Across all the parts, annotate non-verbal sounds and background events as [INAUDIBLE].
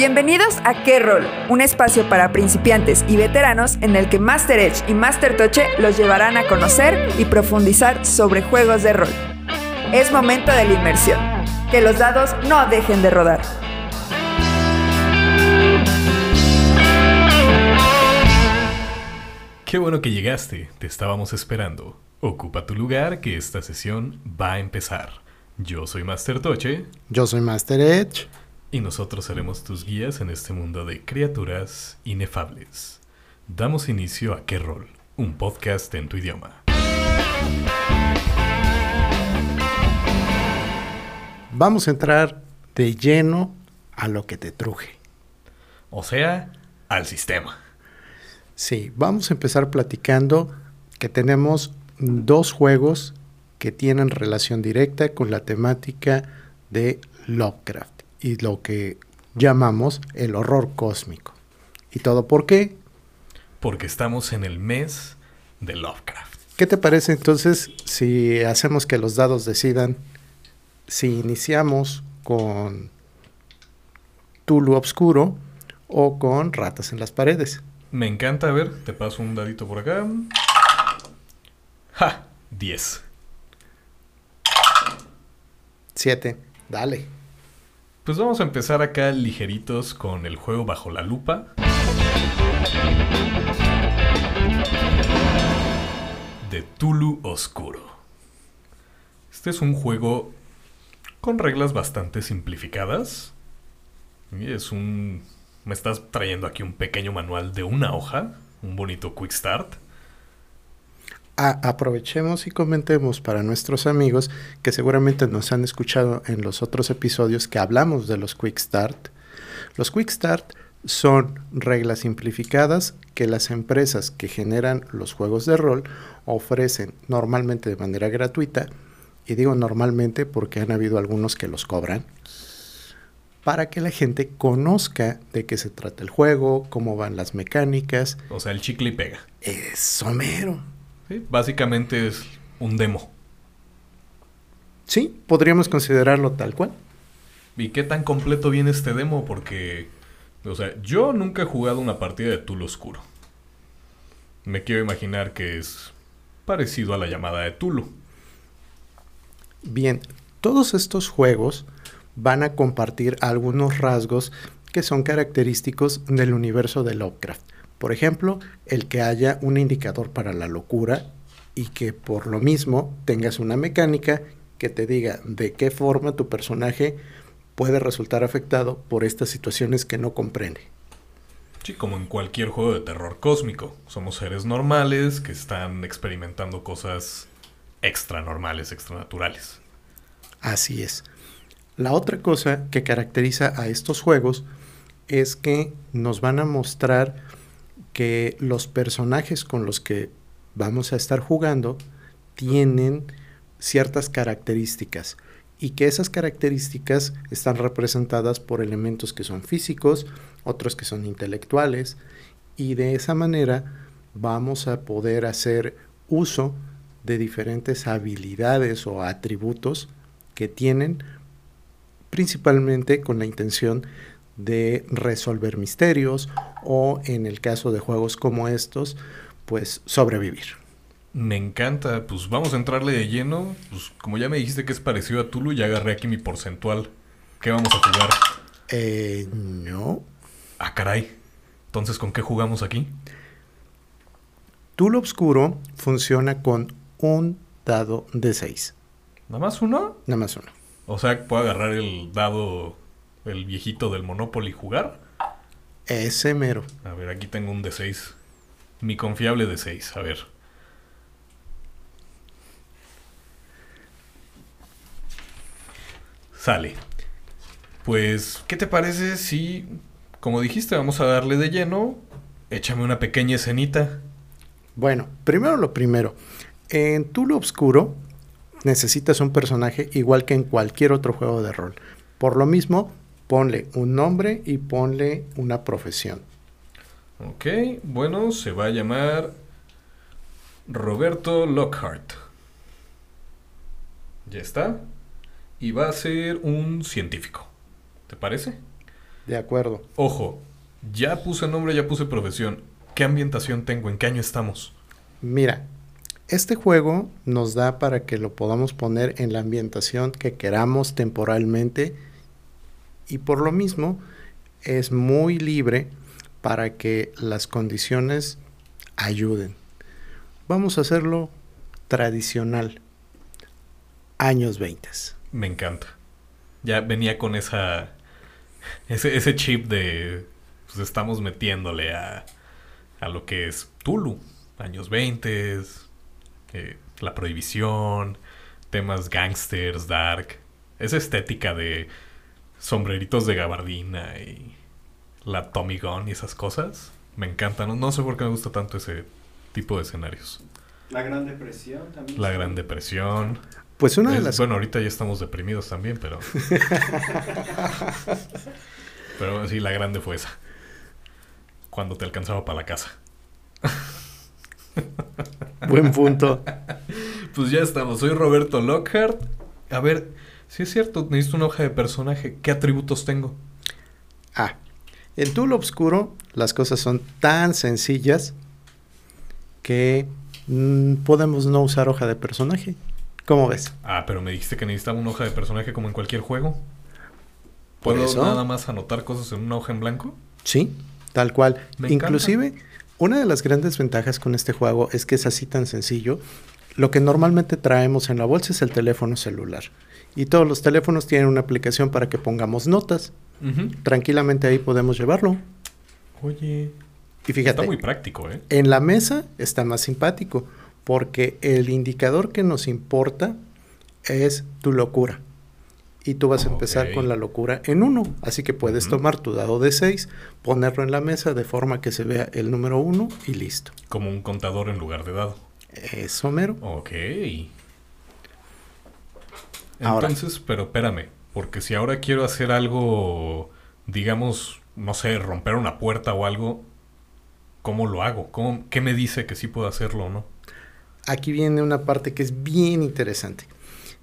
Bienvenidos a Qué Rol, un espacio para principiantes y veteranos en el que Master Edge y Master Toche los llevarán a conocer y profundizar sobre juegos de rol. Es momento de la inmersión. Que los dados no dejen de rodar. Qué bueno que llegaste, te estábamos esperando. Ocupa tu lugar que esta sesión va a empezar. Yo soy Master Toche. Yo soy Master Edge. Y nosotros seremos tus guías en este mundo de criaturas inefables. Damos inicio a Qué Rol, un podcast en tu idioma. Vamos a entrar de lleno a lo que te truje. O sea, al sistema. Sí, vamos a empezar platicando que tenemos dos juegos que tienen relación directa con la temática de Lovecraft y lo que llamamos el horror cósmico. ¿Y todo por qué? Porque estamos en el mes de Lovecraft. ¿Qué te parece entonces si hacemos que los dados decidan si iniciamos con Tulu Obscuro o con Ratas en las Paredes? Me encanta, a ver, te paso un dadito por acá. ¡Ja! 10. 7. Dale. Pues vamos a empezar acá ligeritos con el juego bajo la lupa. De Tulu Oscuro. Este es un juego con reglas bastante simplificadas. Es un me estás trayendo aquí un pequeño manual de una hoja, un bonito quick start. Aprovechemos y comentemos para nuestros amigos que seguramente nos han escuchado en los otros episodios que hablamos de los quick start. Los quick start son reglas simplificadas que las empresas que generan los juegos de rol ofrecen normalmente de manera gratuita. Y digo normalmente porque han habido algunos que los cobran para que la gente conozca de qué se trata el juego, cómo van las mecánicas. O sea, el chicle y pega. Es somero. Sí, básicamente es un demo. Sí, podríamos considerarlo tal cual. ¿Y qué tan completo viene este demo? Porque, o sea, yo nunca he jugado una partida de Tulu Oscuro. Me quiero imaginar que es parecido a la llamada de Tulu. Bien, todos estos juegos van a compartir algunos rasgos que son característicos del universo de Lovecraft. Por ejemplo, el que haya un indicador para la locura y que por lo mismo tengas una mecánica que te diga de qué forma tu personaje puede resultar afectado por estas situaciones que no comprende. Sí, como en cualquier juego de terror cósmico. Somos seres normales que están experimentando cosas extra normales, extranaturales. Así es. La otra cosa que caracteriza a estos juegos es que nos van a mostrar que los personajes con los que vamos a estar jugando tienen ciertas características y que esas características están representadas por elementos que son físicos, otros que son intelectuales y de esa manera vamos a poder hacer uso de diferentes habilidades o atributos que tienen principalmente con la intención de resolver misterios o en el caso de juegos como estos, pues sobrevivir. Me encanta, pues vamos a entrarle de lleno. Pues como ya me dijiste que es parecido a Tulu, ya agarré aquí mi porcentual. ¿Qué vamos a jugar? Eh, no. Ah, caray. Entonces, ¿con qué jugamos aquí? Tulu Obscuro funciona con un dado de 6. ¿Nada más uno? Nada más uno. O sea, ¿puedo agarrar el dado, el viejito del Monopoly jugar? Ese mero. A ver, aquí tengo un de 6. Mi confiable de 6, a ver. Sale. Pues, ¿qué te parece si, como dijiste, vamos a darle de lleno? Échame una pequeña escenita. Bueno, primero lo primero. En Tulo Obscuro necesitas un personaje igual que en cualquier otro juego de rol. Por lo mismo, ponle un nombre y ponle una profesión. Ok, bueno, se va a llamar Roberto Lockhart. Ya está. Y va a ser un científico. ¿Te parece? De acuerdo. Ojo, ya puse nombre, ya puse profesión. ¿Qué ambientación tengo? ¿En qué año estamos? Mira, este juego nos da para que lo podamos poner en la ambientación que queramos temporalmente y por lo mismo es muy libre para que las condiciones ayuden. Vamos a hacerlo tradicional. Años 20. Me encanta. Ya venía con esa ese, chip de pues estamos metiéndole a, a lo que es Tulu, años 20, eh, la prohibición, temas gangsters, dark, esa estética de sombreritos de gabardina y la Tommy Gun y esas cosas, me encantan. No, sé por qué me gusta tanto ese tipo de escenarios. La Gran Depresión también. La Gran Depresión. Pues una de Es- las Bueno, ahorita ya estamos deprimidos también, pero... [LAUGHS] pero sí, la grande fue esa. Cuando te alcanzaba para la casa. buen punto. [LAUGHS] Pues ya estamos. Soy Roberto Lockhart. A ver, si es cierto, necesito una hoja de personaje. ¿Qué atributos tengo? Ah, en Tool Obscuro las cosas son tan sencillas que mm, podemos no usar hoja de personaje. ¿Cómo ves? Ah, pero me dijiste que necesitaba una hoja de personaje como en cualquier juego. ¿Puedo eso. nada más anotar cosas en una hoja en blanco? Sí, tal cual. Me encanta. Inclusive, una de las grandes ventajas con este juego es que es así tan sencillo. Lo que normalmente traemos en la bolsa es el teléfono celular. Y todos los teléfonos tienen una aplicación para que pongamos notas. Tranquilamente ahí podemos llevarlo. Oye, Y fíjate, está muy práctico, ¿eh? en la mesa está más simpático porque el indicador que nos importa es tu locura. Y tú vas a empezar con la locura en uno. Así que puedes tomar tu dado de 6, ponerlo en la mesa de forma que se vea el número 1 y listo. Como un contador en lugar de dado. Eso mero. Ok. Ahora. Entonces, pero espérame, porque si ahora quiero hacer algo, digamos, no sé, romper una puerta o algo, ¿cómo lo hago? ¿Cómo, ¿Qué me dice que sí puedo hacerlo o no? Aquí viene una parte que es bien interesante.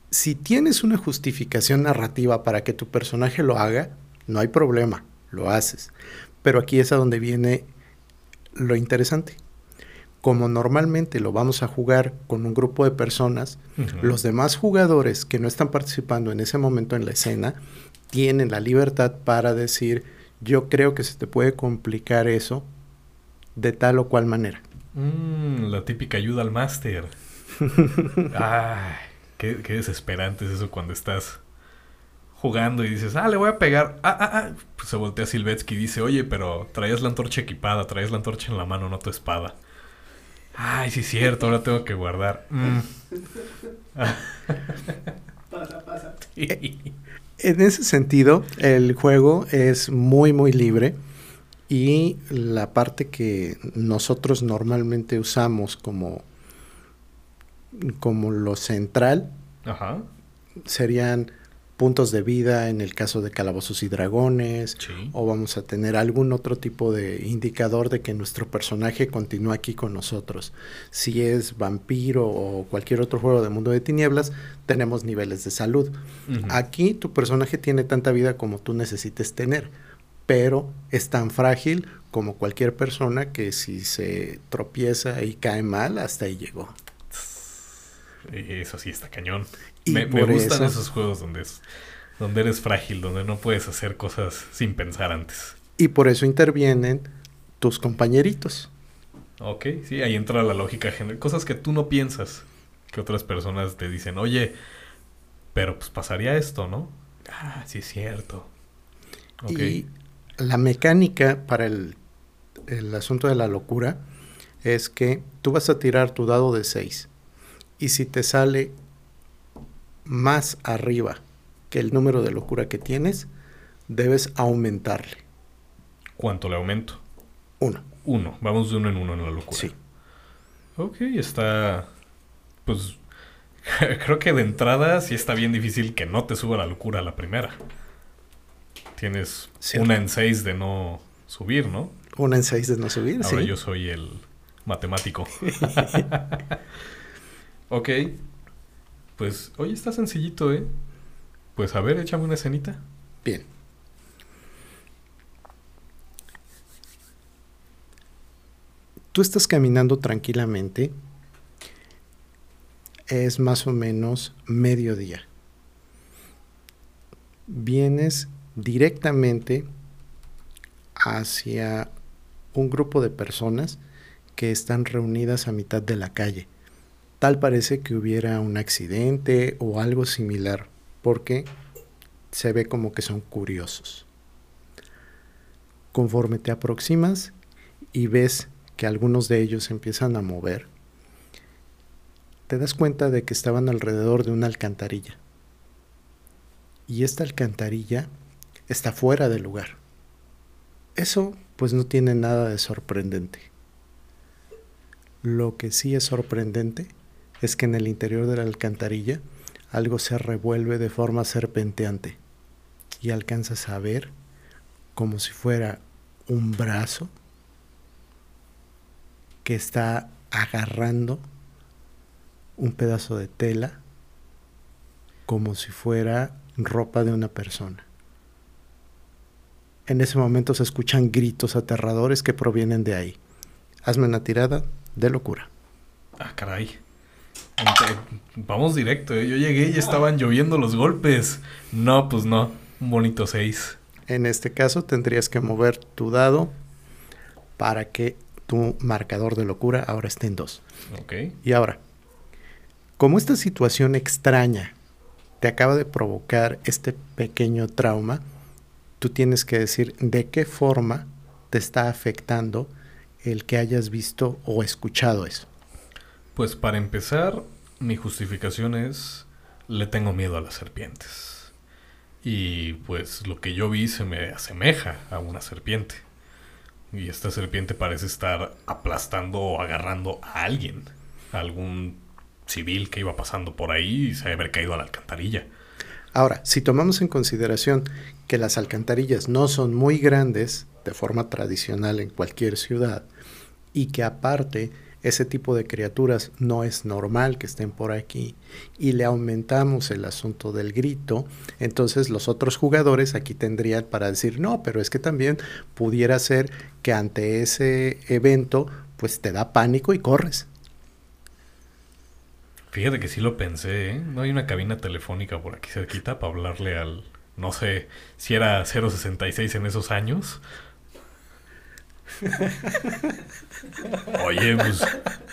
Si tienes una justificación narrativa para que tu personaje lo haga, no hay problema, lo haces. Pero aquí es a donde viene lo interesante. Como normalmente lo vamos a jugar con un grupo de personas, los demás jugadores que no están participando en ese momento en la escena tienen la libertad para decir, yo creo que se te puede complicar eso de tal o cual manera. Mm, la típica ayuda al máster. [LAUGHS] Ay, qué, qué desesperante es eso cuando estás jugando y dices, ah, le voy a pegar. Ah, ah, ah. Pues se voltea Silvetsky y dice, oye, pero traías la antorcha equipada, traías la antorcha en la mano, no tu espada. Ay, sí es cierto, ahora tengo que guardar. Mm. Pasa, pasa. [LAUGHS] En ese sentido, el juego es muy, muy libre y la parte que nosotros normalmente usamos como, como lo central Ajá. serían puntos de vida en el caso de calabozos y dragones Sí. o vamos a tener algún otro tipo de indicador de que nuestro personaje continúa aquí con nosotros. Si es vampiro o cualquier otro juego de mundo de tinieblas, tenemos niveles de salud. Aquí tu personaje tiene tanta vida como tú necesites tener, pero es tan frágil como cualquier persona que si se tropieza y cae mal, hasta ahí llegó. Eso sí está cañón. Y Me, gustan eso- esos juegos donde, es, donde eres frágil, donde no puedes hacer cosas sin pensar antes. Y por eso intervienen tus compañeritos. Ok, sí, ahí entra la lógica general. Cosas que tú no piensas, que otras personas te dicen, oye, pero pues pasaría esto, ¿no? Ah, sí es cierto. Y la mecánica para el, el asunto de la locura es que tú vas a tirar tu dado de 6 y si te sale más arriba que el número de locura que tienes, debes aumentarle. ¿Cuánto le aumento? Uno. Uno. Vamos de uno en uno en la locura. Sí. Ok, está. Pues. [LAUGHS] creo que de entrada sí está bien difícil que no te suba la locura a la primera. Tienes una en seis de no subir, ¿no? Una en 6 de no subir, Ahora sí. yo soy el matemático. [LAUGHS] [LAUGHS] ok. Pues, oye, está sencillito, ¿eh? Pues a ver, échame una escenita. Bien. Tú estás caminando tranquilamente. Es más o menos mediodía. Vienes directamente hacia un grupo de personas que están reunidas a mitad de la calle Tal parece que hubiera un accidente o algo similar, porque se ve como que son curiosos. Conforme te aproximas y ves que algunos de ellos empiezan a mover, te das cuenta de que estaban alrededor de una alcantarilla. Y esta alcantarilla está fuera del lugar. Eso pues no tiene nada de sorprendente. Lo que sí es sorprendente es que en el interior de la alcantarilla algo se revuelve de forma serpenteante y alcanzas a ver como si fuera un brazo que está agarrando un pedazo de tela como si fuera ropa de una persona. En ese momento se escuchan gritos aterradores que provienen de ahí. Hazme una tirada de locura. Ah, caray. Vamos directo, ¿eh? yo llegué y estaban lloviendo los golpes. No, pues no, un bonito 6. En este caso tendrías que mover tu dado para que tu marcador de locura ahora esté en 2. Ok. Y ahora, como esta situación extraña te acaba de provocar este pequeño trauma, tú tienes que decir de qué forma te está afectando el que hayas visto o escuchado eso. Pues para empezar, mi justificación es, le tengo miedo a las serpientes. Y pues lo que yo vi se me asemeja a una serpiente. Y esta serpiente parece estar aplastando o agarrando a alguien, algún civil que iba pasando por ahí y se haber caído a la alcantarilla. Ahora, si tomamos en consideración que las alcantarillas no son muy grandes de forma tradicional en cualquier ciudad y que aparte ese tipo de criaturas no es normal que estén por aquí y le aumentamos el asunto del grito, entonces los otros jugadores aquí tendrían para decir, no, pero es que también pudiera ser que ante ese evento pues te da pánico y corres. Fíjate que sí lo pensé, ¿eh? No hay una cabina telefónica por aquí cerquita para hablarle al... No sé si era 066 en esos años. Oye, pues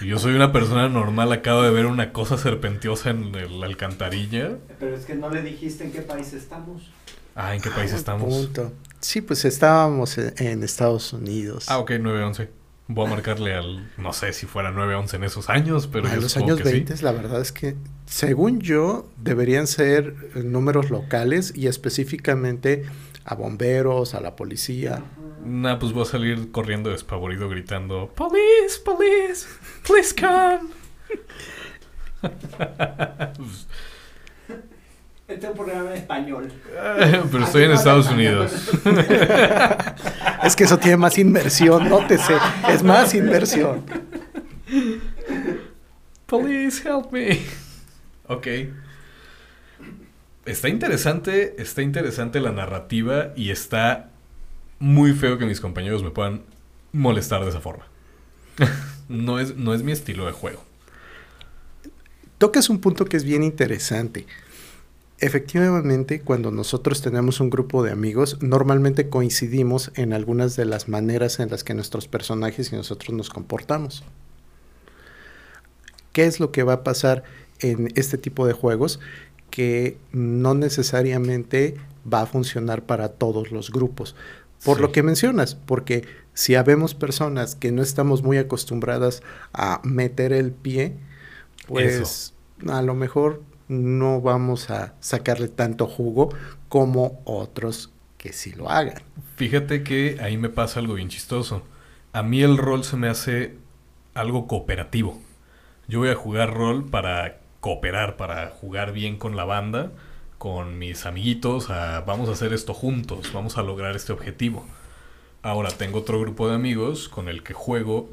yo soy una persona normal, acabo de ver una cosa serpentiosa en la alcantarilla. Pero es que no le dijiste en qué país estamos. Ah, ¿en qué país Ah, estamos? punto. Sí, pues estábamos en, en Estados Unidos. Ah, ok, 911. Voy a marcarle al... No sé si fuera 911 en esos años, pero en los años que sí. 20, la verdad es que, según yo, deberían ser eh, números locales y específicamente a bomberos, a la policía. Nah, pues voy a salir corriendo despavorido gritando Police, police, please come. Este es un programa en español. [LAUGHS] Pero estoy en Estados Unidos. Es que eso tiene más inmersión, nótese, es más inversión. Police, help me. Ok. Está interesante, está interesante la narrativa y está muy feo que mis compañeros me puedan molestar de esa forma. [LAUGHS] no, es, no es mi estilo de juego. Tocas un punto que es bien interesante. Efectivamente, cuando nosotros tenemos un grupo de amigos, normalmente coincidimos en algunas de las maneras en las que nuestros personajes y nosotros nos comportamos. ¿Qué es lo que va a pasar en este tipo de juegos? Que no necesariamente va a funcionar para todos los grupos. Por Sí. lo que mencionas, porque si habemos personas que no estamos muy acostumbradas a meter el pie, pues a lo mejor no vamos a sacarle tanto jugo como otros que sí lo hagan. Fíjate que ahí me pasa algo bien chistoso. A mí el rol se me hace algo cooperativo. Yo voy a jugar rol para cooperar, para jugar bien con la banda, con mis amiguitos, a, vamos a hacer esto juntos, vamos a lograr este objetivo. Ahora tengo otro grupo de amigos con el que juego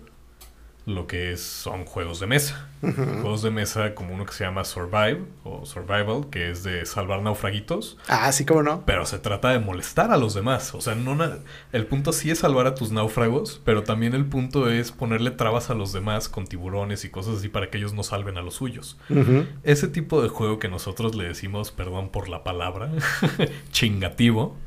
lo que es, son juegos de mesa. Juegos de mesa como uno que se llama Survive o Survival, que es de salvar naufraguitos. Ah, sí, cómo no. Pero se trata de molestar a los demás. O sea, no el punto sí es salvar a tus náufragos, pero también el punto es ponerle trabas a los demás con tiburones y cosas así para que ellos no salven a los suyos. Ese tipo de juego que nosotros le decimos, perdón por la palabra, [LAUGHS] chingativo,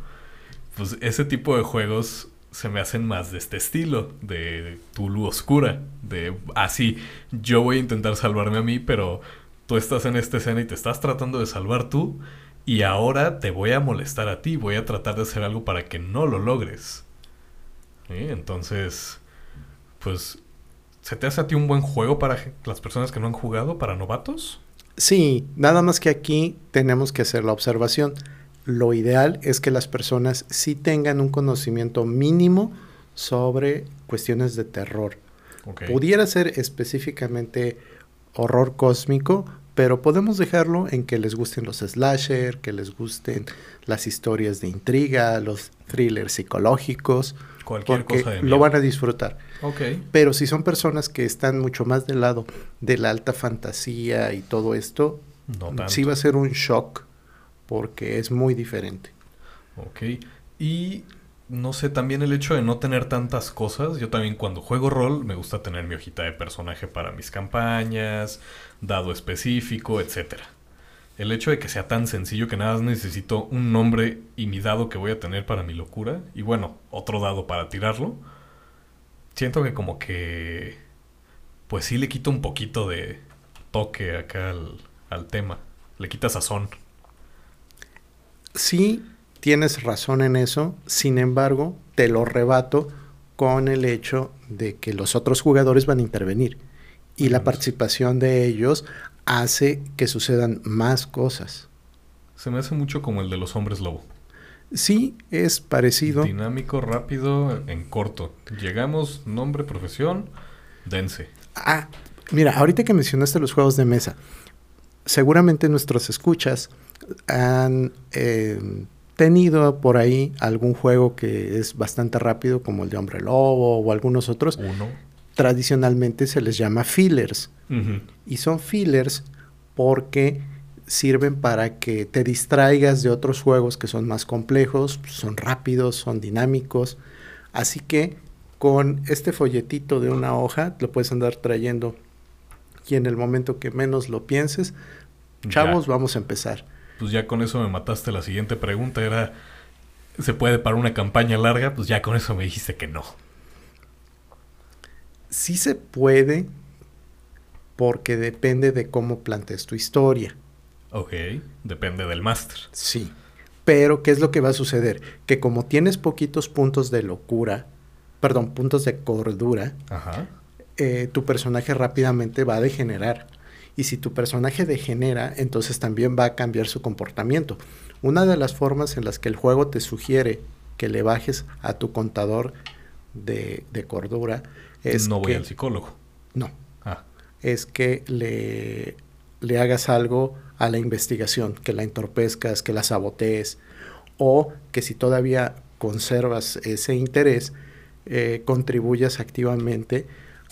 pues ese tipo de juegos se me hacen más de este estilo, de Tulu Oscura, de así, yo voy a intentar salvarme a mí, pero tú estás en esta escena y te estás tratando de salvar tú, y ahora te voy a molestar a ti, voy a tratar de hacer algo para que no lo logres. Entonces, pues, ¿se te hace a ti un buen juego para las personas que no han jugado, para novatos? Sí, nada más que aquí tenemos que hacer la observación. Lo ideal es que las personas sí tengan un conocimiento mínimo sobre cuestiones de terror. Pudiera ser específicamente horror cósmico, pero podemos dejarlo en que les gusten los slasher, que les gusten las historias de intriga, los thrillers psicológicos, Cualquier porque cosa de lo van a disfrutar. Ok. Pero si son personas que están mucho más del lado de la alta fantasía y todo esto, No sí va a ser un shock porque es muy diferente. Ok. Y no sé, también el hecho de no tener tantas cosas. Yo también cuando juego rol me gusta tener mi hojita de personaje para mis campañas, dado específico, etcétera. El hecho de que sea tan sencillo que nada más necesito un nombre y mi dado que voy a tener para mi locura. Y bueno, otro dado para tirarlo. Siento que como que... Pues sí le quito un poquito de toque acá al, al tema. Le quita sazón. Sí, tienes razón en eso, sin embargo, te lo rebato con el hecho de que los otros jugadores van a intervenir y la participación de ellos hace que sucedan más cosas. Se me hace mucho como el de los hombres lobo. Sí, es parecido. Dinámico, rápido, en corto. Llegamos, nombre, profesión, dense. Ah, mira, ahorita que mencionaste los juegos de mesa, seguramente nuestros escuchas han eh, tenido por ahí algún juego que es bastante rápido, como el de Hombre Lobo o algunos otros. Uno. Tradicionalmente se les llama fillers. Y son fillers porque sirven para que te distraigas de otros juegos que son más complejos, son rápidos, son dinámicos. Así que con este folletito de una hoja lo puedes andar trayendo y en el momento que menos lo pienses, chavos, Ya. vamos a empezar. Pues ya con eso me mataste. La siguiente pregunta era: ¿se puede para una campaña larga? Pues ya con eso me dijiste que no. Sí se puede porque depende de cómo plantees tu historia. Ok, depende del máster. Sí. Pero, ¿qué es lo que va a suceder? Que como tienes poquitos puntos de locura, perdón, puntos de cordura, Ajá. eh, tu personaje rápidamente va a degenerar. Y si tu personaje degenera, entonces también va a cambiar su comportamiento. Una de las formas en las que el juego te sugiere que le bajes a tu contador de, de cordura es no voy que, al psicólogo. no, Ah, es que le, le hagas algo a la investigación, que la entorpezcas, que la sabotees, o que si todavía conservas ese interés, eh, contribuyas activamente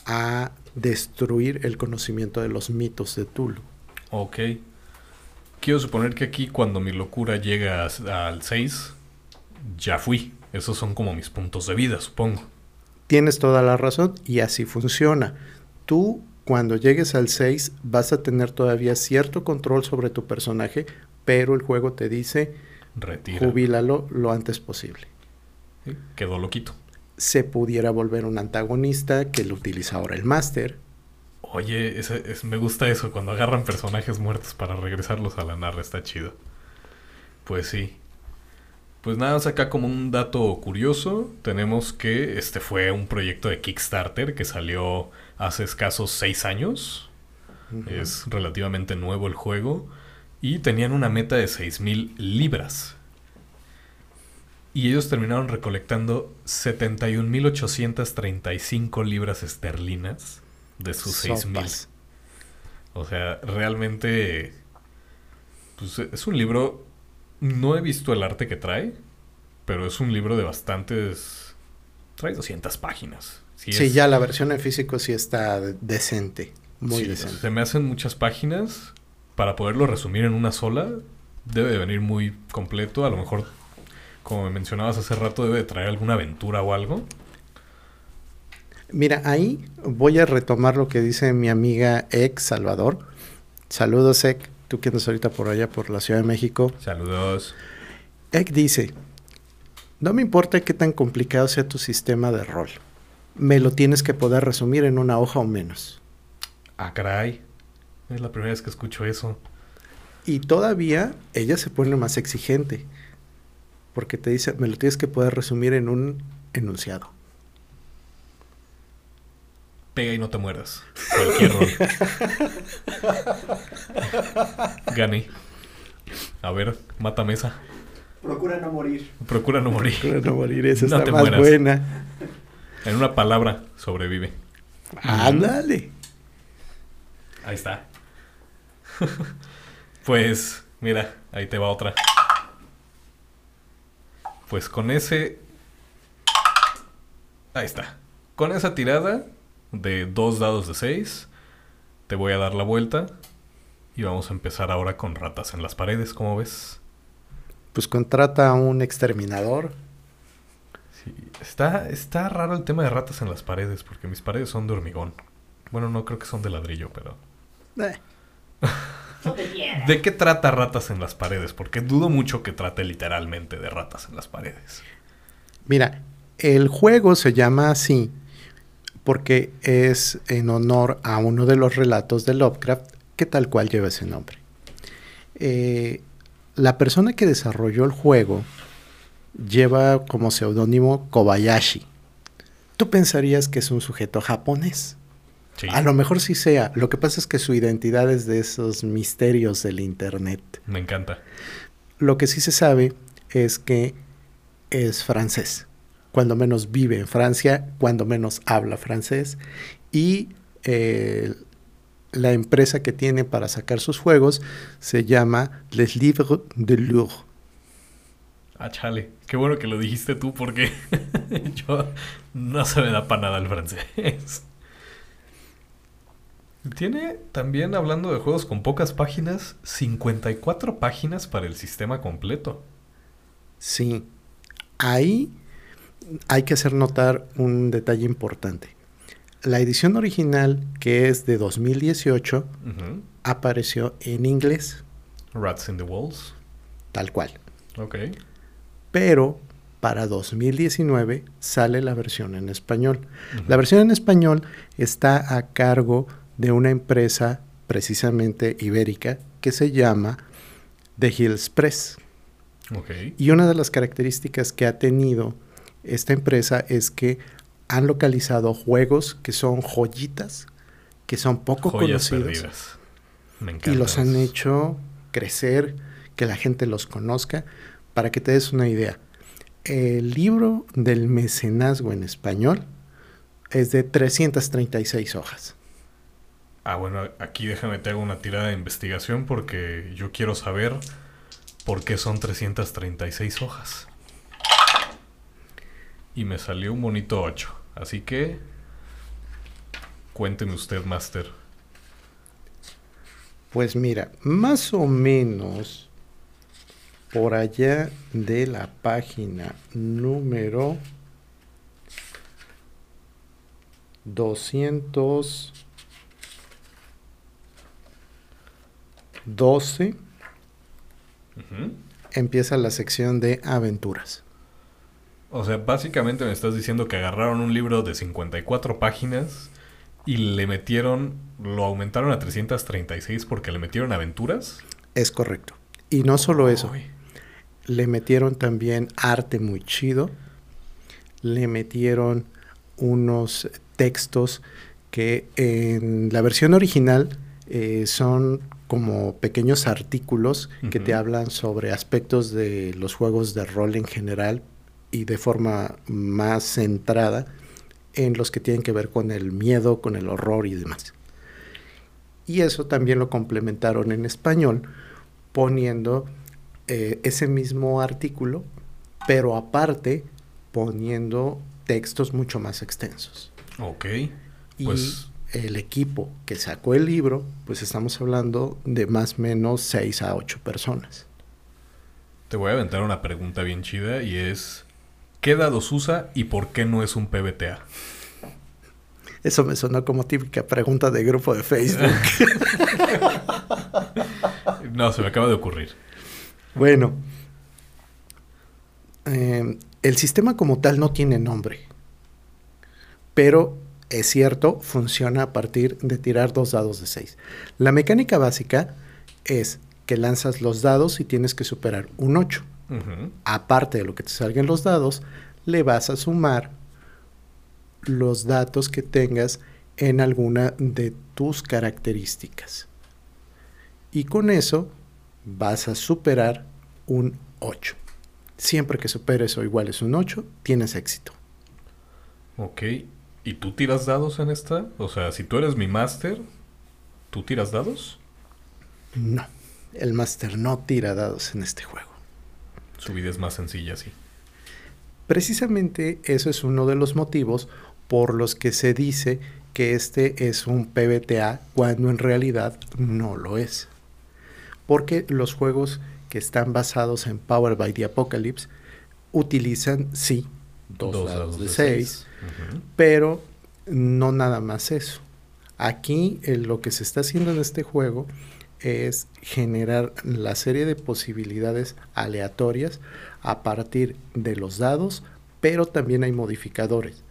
a destruir el conocimiento de los mitos de Tulu. ok. Quiero suponer que aquí, cuando mi locura llega al 6, ya fui. Esos son como mis puntos de vida, supongo. Tienes toda la razón y así funciona. Tú, cuando llegues al 6, vas a tener todavía cierto control sobre tu personaje, pero el juego te dice, Retira. jubílalo lo antes posible. Sí, Quedó loquito. Se pudiera volver un antagonista que lo utiliza ahora el máster. Oye, es- me gusta eso, cuando agarran personajes muertos para regresarlos a la narra, está chido. Pues sí. Pues nada, acá como un dato curioso, tenemos que este fue un proyecto de Kickstarter que salió hace escasos seis años. Es relativamente nuevo el juego. Y tenían una meta de 6.000 libras. Y ellos terminaron recolectando 71.835 libras esterlinas de sus 6.000. Sopas. O sea, realmente... Pues es un libro... No he visto el arte que trae, pero es un libro de bastantes... Trae 200 páginas. Sí, Sí, es- ya la versión en físico sí está decente, muy sí, decente. Se me hacen muchas páginas. Para poderlo resumir en una sola, debe de venir muy completo. A lo mejor, como me mencionabas hace rato, debe de traer alguna aventura o algo. Mira, ahí voy a retomar lo que dice mi amiga Ex Salvador. Saludos, Ek, tú que andas ahorita por allá, por la Ciudad de México. Saludos. Ek dice, no me importa qué tan complicado sea tu sistema de rol. Me lo tienes que poder resumir en una hoja o menos. Ah, caray. Es la primera vez que escucho eso. Y todavía ella se pone más exigente. Porque te dice, me lo tienes que poder resumir en un enunciado. Pega y no te mueras. Cualquier rol. [LAUGHS] Gané. A ver, mata mesa. Procura no morir. Procura no morir. Para no morir, esa [LAUGHS] No está te más mueras. buena. En una palabra, sobrevive. Ándale. Ahí está. [LAUGHS] pues, mira, ahí te va otra. Pues con ese... Ahí está. Con esa tirada de dos dados de 6, te voy a dar la vuelta. Y vamos a empezar ahora con ratas en las paredes, ¿cómo ves? Pues contrata a un exterminador. Sí, está, está raro el tema de ratas en las paredes, porque mis paredes son de hormigón. Bueno, no creo que son de ladrillo, pero... Eh, [LAUGHS] de piedra. ¿De qué trata ratas en las paredes? Porque dudo mucho que trate literalmente de ratas en las paredes. Mira, el juego se llama así porque es en honor a uno de los relatos de Lovecraft que tal cual lleva ese nombre. Eh, la persona que desarrolló el juego lleva como seudónimo Kobayashi. Tú pensarías que es un sujeto japonés. Sí, A lo mejor sí sea. Lo que pasa es que su identidad es de esos misterios del Internet. me encanta. Lo que sí se sabe es que es francés. Cuando menos vive en Francia, cuando menos habla francés. Y eh, la empresa que tiene para sacar sus juegos se llama Les Livres de Louvre. Ah, chale. Qué bueno que lo dijiste tú porque [LAUGHS] yo no se me da para nada el francés. Tiene también, hablando de juegos con pocas páginas, 54 páginas para el sistema completo. Sí. Ahí hay que hacer notar un detalle importante. La edición original, que es de 2018, Ujú. apareció en inglés, Rats in the Walls. tal cual. Ok. pero para 2019 sale la versión en español. La versión en español está a cargo de una empresa precisamente ibérica que se llama The Hills Press. Ok. Y una de las características que ha tenido esta empresa es que han localizado juegos que son joyitas, que son poco Joyas conocidos perdidas. Me y los han hecho crecer, que la gente los conozca. Para que te des una idea, el libro del mecenazgo en español es de 336 hojas. Ah, bueno, aquí déjame te hago una tirada de investigación porque yo quiero saber por qué son 336 hojas. Y me salió un bonito 8. Así que cuénteme usted, Master. Pues mira, más o menos por allá de la página número 212 Ujú. empieza la sección de aventuras. O sea, básicamente me estás diciendo que agarraron un libro de 54 páginas y le metieron, lo aumentaron a 336 porque le metieron aventuras. Es correcto. Y no solo eso, Uy. le metieron también arte muy chido, le metieron unos textos que en la versión original eh, son como pequeños artículos que te hablan sobre aspectos de los juegos de rol en general y de forma más centrada en los que tienen que ver con el miedo, con el horror y demás. Y eso también lo complementaron en español poniendo eh, ese mismo artículo, pero aparte poniendo textos mucho más extensos. Ok. Y Pues el equipo que sacó el libro, pues estamos hablando de más o menos 6 a 8 personas. te voy a aventar una pregunta bien chida y es... ¿Qué dados usa y por qué no es un PBTA? Eso me sonó como típica pregunta de grupo de Facebook. [LAUGHS] No, se me acaba de ocurrir. bueno, eh, el sistema como tal no tiene nombre, pero es cierto, funciona a partir de tirar dos dados de 6. La mecánica básica es que lanzas los dados y tienes que superar un 8. Ujú. aparte de lo que te salgan los dados, le vas a sumar los datos que tengas en alguna de tus características. Y con eso vas a superar un 8. Siempre que superes o iguales un 8, tienes éxito. Ok. ¿Y tú tiras dados en esta? O sea, si tú eres mi máster, ¿tú tiras dados? No, el máster no tira dados en este juego. Su vida es más sencilla, sí. Precisamente eso es uno de los motivos por los que se dice que este es un PBTA cuando en realidad no lo es. Porque los juegos que están basados en Power by the Apocalypse utilizan, sí, dos, dados, de 6, pero no nada más eso. Aquí eh, lo que se está haciendo en este juego es generar la serie de posibilidades aleatorias a partir de los dados, pero también hay modificadores.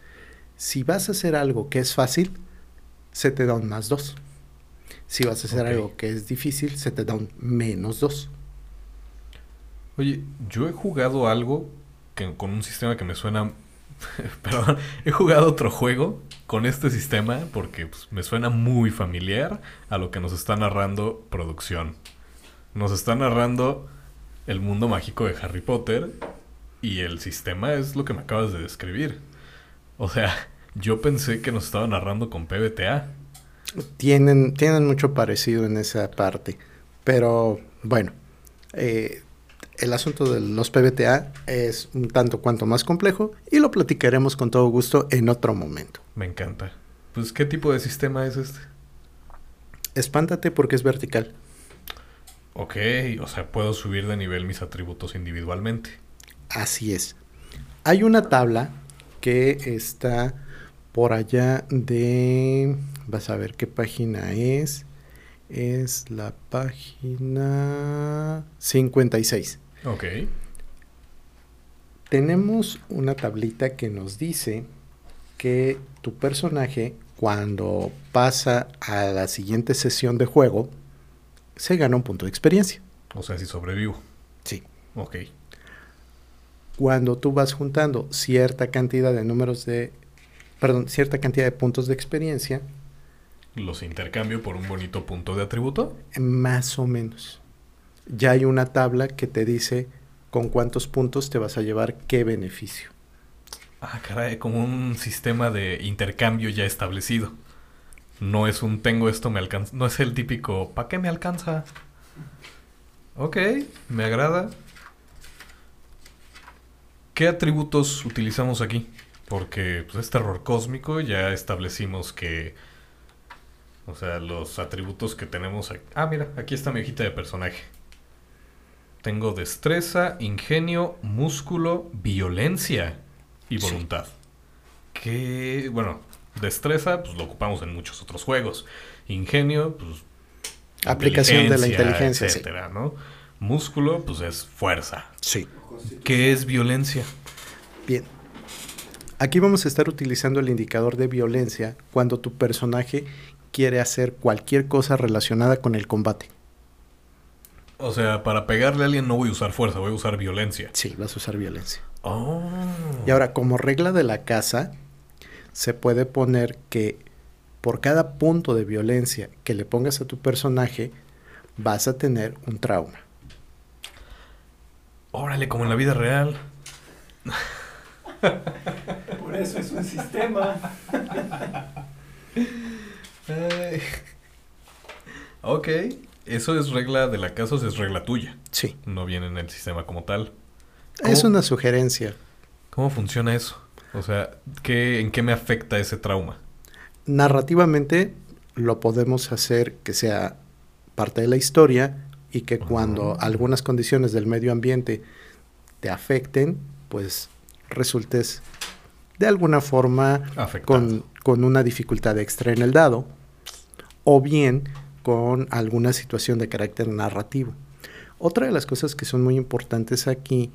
Si vas a hacer algo que es fácil, se te da un más 2. Si vas a hacer algo que es difícil, se te da un menos 2. Oye, yo he jugado algo que, con un sistema que me suena... [LAUGHS] Perdón, he jugado otro juego con este sistema porque pues, me suena muy familiar a lo que nos está narrando producción. Nos está narrando el mundo mágico de Harry Potter y el sistema es lo que me acabas de describir. O sea, yo pensé que nos estaba narrando con PBTA. Tienen, tienen mucho parecido en esa parte. Pero bueno, eh, el asunto de los PBTA es un tanto cuanto más complejo y lo platicaremos con todo gusto en otro momento. Me encanta. Pues, ¿qué tipo de sistema es este? Espántate porque es vertical. Ok, o sea, puedo subir de nivel mis atributos individualmente. Así es. Hay una tabla que está por allá de... Vas a ver qué página es. Es la página 56. Ok. Tenemos una tablita que nos dice que tu personaje, cuando pasa a la siguiente sesión de juego, se gana un punto de experiencia. O sea, si sobrevivo. Sí. Ok. Cuando tú vas juntando cierta cantidad de números de. Perdón, cierta cantidad de puntos de experiencia, Los intercambio por un bonito punto de atributo. más o menos. Ya hay una tabla que te dice con cuántos puntos te vas a llevar qué beneficio. Ah, caray, como un sistema de intercambio ya establecido. No es un tengo esto, me alcanza. No es el típico, ¿para qué me alcanza? Ok, me agrada. ¿Qué atributos utilizamos aquí? Porque pues, es terror cósmico, ya establecimos que... O sea, los atributos que tenemos aquí... Ah, mira, aquí está mi hojita de personaje. Tengo destreza, ingenio, músculo, violencia y Sí. voluntad. Que, bueno, destreza, pues lo ocupamos en muchos otros juegos. Ingenio, pues. Aplicación de la inteligencia, sí. etcétera, ¿no? Músculo, pues es fuerza. Sí. ¿Qué es violencia? Bien. Aquí vamos a estar utilizando el indicador de violencia cuando tu personaje quiere hacer cualquier cosa relacionada con el combate. O sea, para pegarle a alguien no voy a usar fuerza, voy a usar violencia. Sí, vas a usar violencia. Oh. Y ahora, como regla de la casa, se puede poner que por cada punto de violencia que le pongas a tu personaje, vas a tener un trauma. Órale, como en la vida real. Por eso es un sistema. [LAUGHS] Ok, eso es regla de la casa, o sea, es regla tuya. Sí, No viene en el sistema como tal. es una sugerencia. ¿Cómo funciona eso? O sea, ¿qué, ¿en qué me afecta ese trauma? Narrativamente lo podemos hacer que sea parte de la historia y que cuando algunas condiciones del medio ambiente te afecten, pues resultes de alguna forma con, con, una dificultad extra en el dado o bien con alguna situación de carácter narrativo. Otra de las cosas que son muy importantes aquí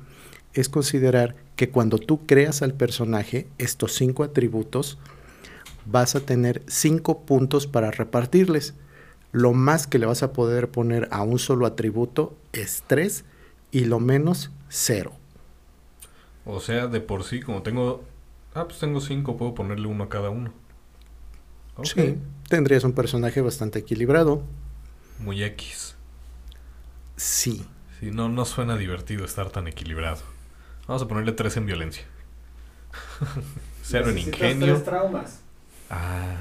es considerar que cuando tú creas al personaje estos cinco atributos, vas a tener cinco puntos para repartirles. Lo más que le vas a poder poner a un solo atributo es tres y lo menos cero. O sea, de por sí, como tengo... Ah, pues tengo cinco, puedo ponerle uno a cada uno. Sí, tendrías un personaje bastante equilibrado. Muy X. Sí. Sí, no, no suena divertido estar tan equilibrado. Vamos a ponerle tres en violencia. [LAUGHS] Cero en ingenio. Tres traumas. Ah.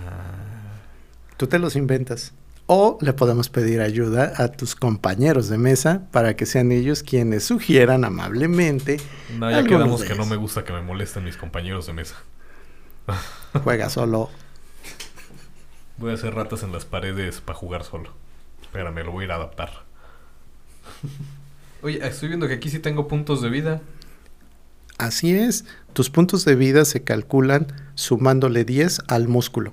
Tú te los inventas. O le podemos pedir ayuda a tus compañeros de mesa para que sean ellos quienes sugieran amablemente. No, ya quedamos que no me gusta que me molesten mis compañeros de mesa. Juega solo. Voy a hacer ratas en las paredes para jugar solo. Espérame, lo voy a ir a adaptar. [LAUGHS] Oye, estoy viendo que aquí sí tengo puntos de vida. Así es, tus puntos de vida se calculan sumándole 10 al músculo.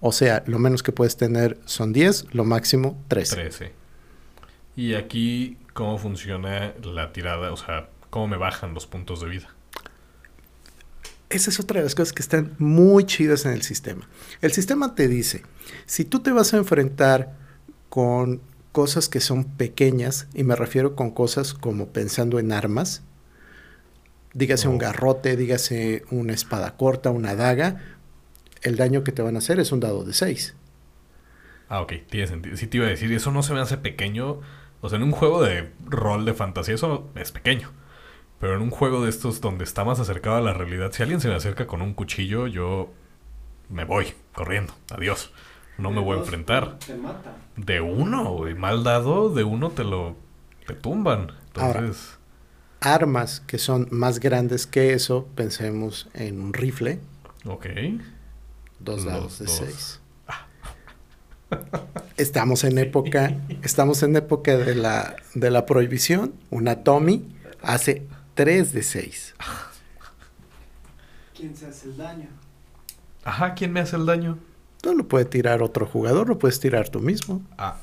O sea, lo menos que puedes tener son 10, lo máximo 13. 13. Y aquí, ¿cómo funciona la tirada? O sea, ¿cómo me bajan los puntos de vida? Esa es otra de las cosas que están muy chidas en el sistema. El sistema te dice, si tú te vas a enfrentar con cosas que son pequeñas, y me refiero con cosas como pensando en armas, dígase un garrote, dígase una espada corta, una daga, el daño que te van a hacer es un dado de 6. Ah, ok, tiene sentido. Si te iba a decir, eso no se me hace pequeño. O sea, en un juego de rol de fantasía eso es pequeño. Pero en un juego de estos donde está más acercado a la realidad, si alguien se me acerca con un cuchillo, yo me voy corriendo. Adiós. No me voy a enfrentar. Te mata. De uno, güey. Mal dado, de uno te lo... te tumban. Entonces armas que son más grandes que eso, pensemos en un rifle. Ok. Dos dados de seis. [LAUGHS] Estamos en época, estamos en época de la, de la prohibición. Una Tommy hace tres de seis. ¿Quién se hace el daño? Ajá, ¿quién me hace el daño? No lo puede tirar otro jugador, lo puedes tirar tú mismo. Ah.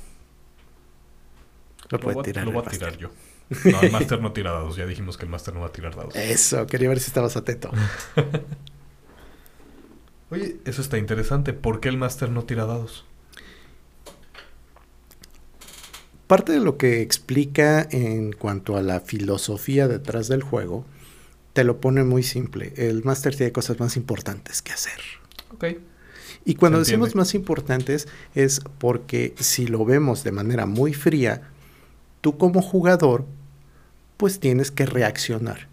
Lo, puede tirar. Lo voy a tirar yo. [LAUGHS] No, el máster no tira dados. Ya dijimos que el máster no va a tirar dados. Eso, quería ver si estabas atento. [LAUGHS] Oye, eso está interesante. ¿Por qué el máster no tira dados? Parte de lo que explica en cuanto a la filosofía detrás del juego, te lo pone muy simple. El máster tiene cosas más importantes que hacer. Ok. Y cuando decimos más importantes es porque si lo vemos de manera muy fría, tú como jugador, pues tienes que reaccionar.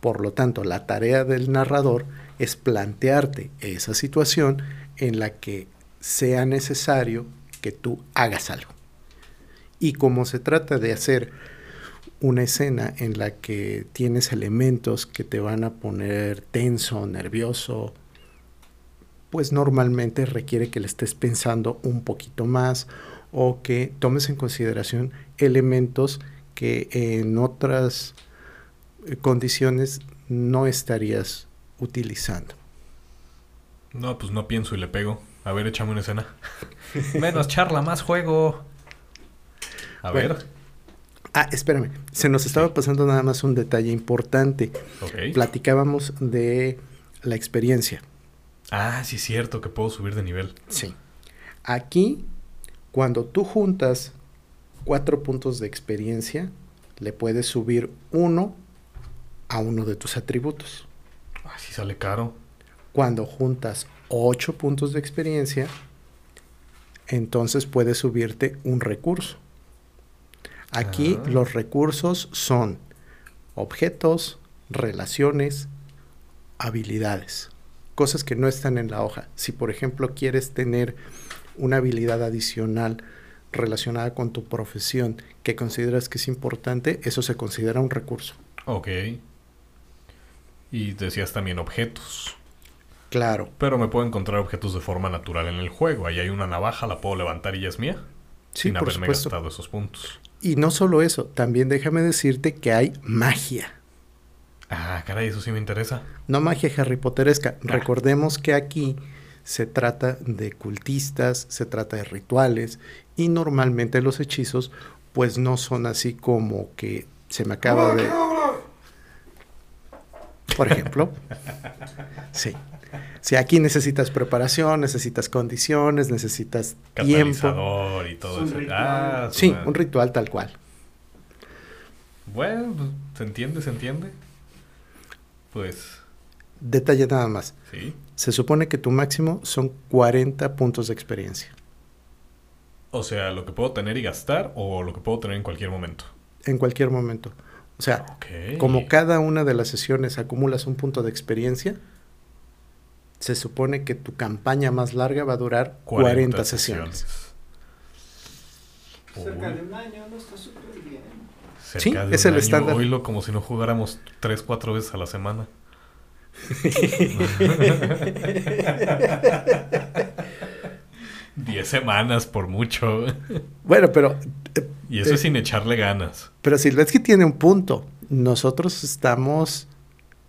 Por lo tanto, la tarea del narrador es plantearte esa situación en la que sea necesario que tú hagas algo. Y como se trata de hacer una escena en la que tienes elementos que te van a poner tenso, nervioso, pues normalmente requiere que le estés pensando un poquito más o que tomes en consideración elementos que en otras eh, condiciones no estarías utilizando. No, pues no pienso y le pego. A ver, échame una escena. [LAUGHS] Menos charla, más juego. A ver. Ah, espérame. Se nos estaba pasando nada más un detalle importante. Platicábamos de la experiencia. Ah, sí, es cierto que puedo subir de nivel. Sí. Aquí cuando tú juntas cuatro puntos de experiencia, le puedes subir uno a uno de tus atributos. Así sale caro. Cuando juntas ocho puntos de experiencia, entonces puedes subirte un recurso. Aquí los recursos son objetos, relaciones, habilidades, cosas que no están en la hoja. Si por ejemplo quieres tener una habilidad adicional relacionada con tu profesión que consideras que es importante, eso se considera un recurso. Ok. Y decías también objetos. Claro. Pero me puedo encontrar objetos de forma natural en el juego. Ahí hay una navaja, la puedo levantar y ya es mía. Sí, sin por haberme supuesto. gastado esos puntos. Y no solo eso, también déjame decirte que hay magia. Ah, caray, eso sí me interesa. No magia Harry Potteresca. Ah. Recordemos que aquí se trata de cultistas, se trata de rituales y normalmente los hechizos pues no son así como que se me acaba de... Por ejemplo. Sí. Si aquí necesitas preparación, necesitas condiciones, necesitas tiempo. Catalizador y todo Es un eso. Ah, Sí, un ritual tal cual. Bueno, pues, se entiende, se entiende. Pues, Detalle nada más. sí. Se supone que tu máximo son 40 puntos de experiencia. O sea, lo que puedo tener y gastar o lo que puedo tener en cualquier momento. En cualquier momento. O sea, Ok. como cada una de las sesiones acumulas un punto de experiencia, se supone que tu campaña más larga va a durar 40, sesiones. Cerca Uy, de un año, no está súper bien. cerca Sí, de es un el año. estándar. Oílo como si no jugáramos 3, 4 veces a la semana. [LAUGHS] [LAUGHS] Diez semanas por mucho. Bueno, pero, eh, Y eso Eh. sin echarle ganas. pero Silvetsky tiene un punto. Nosotros estamos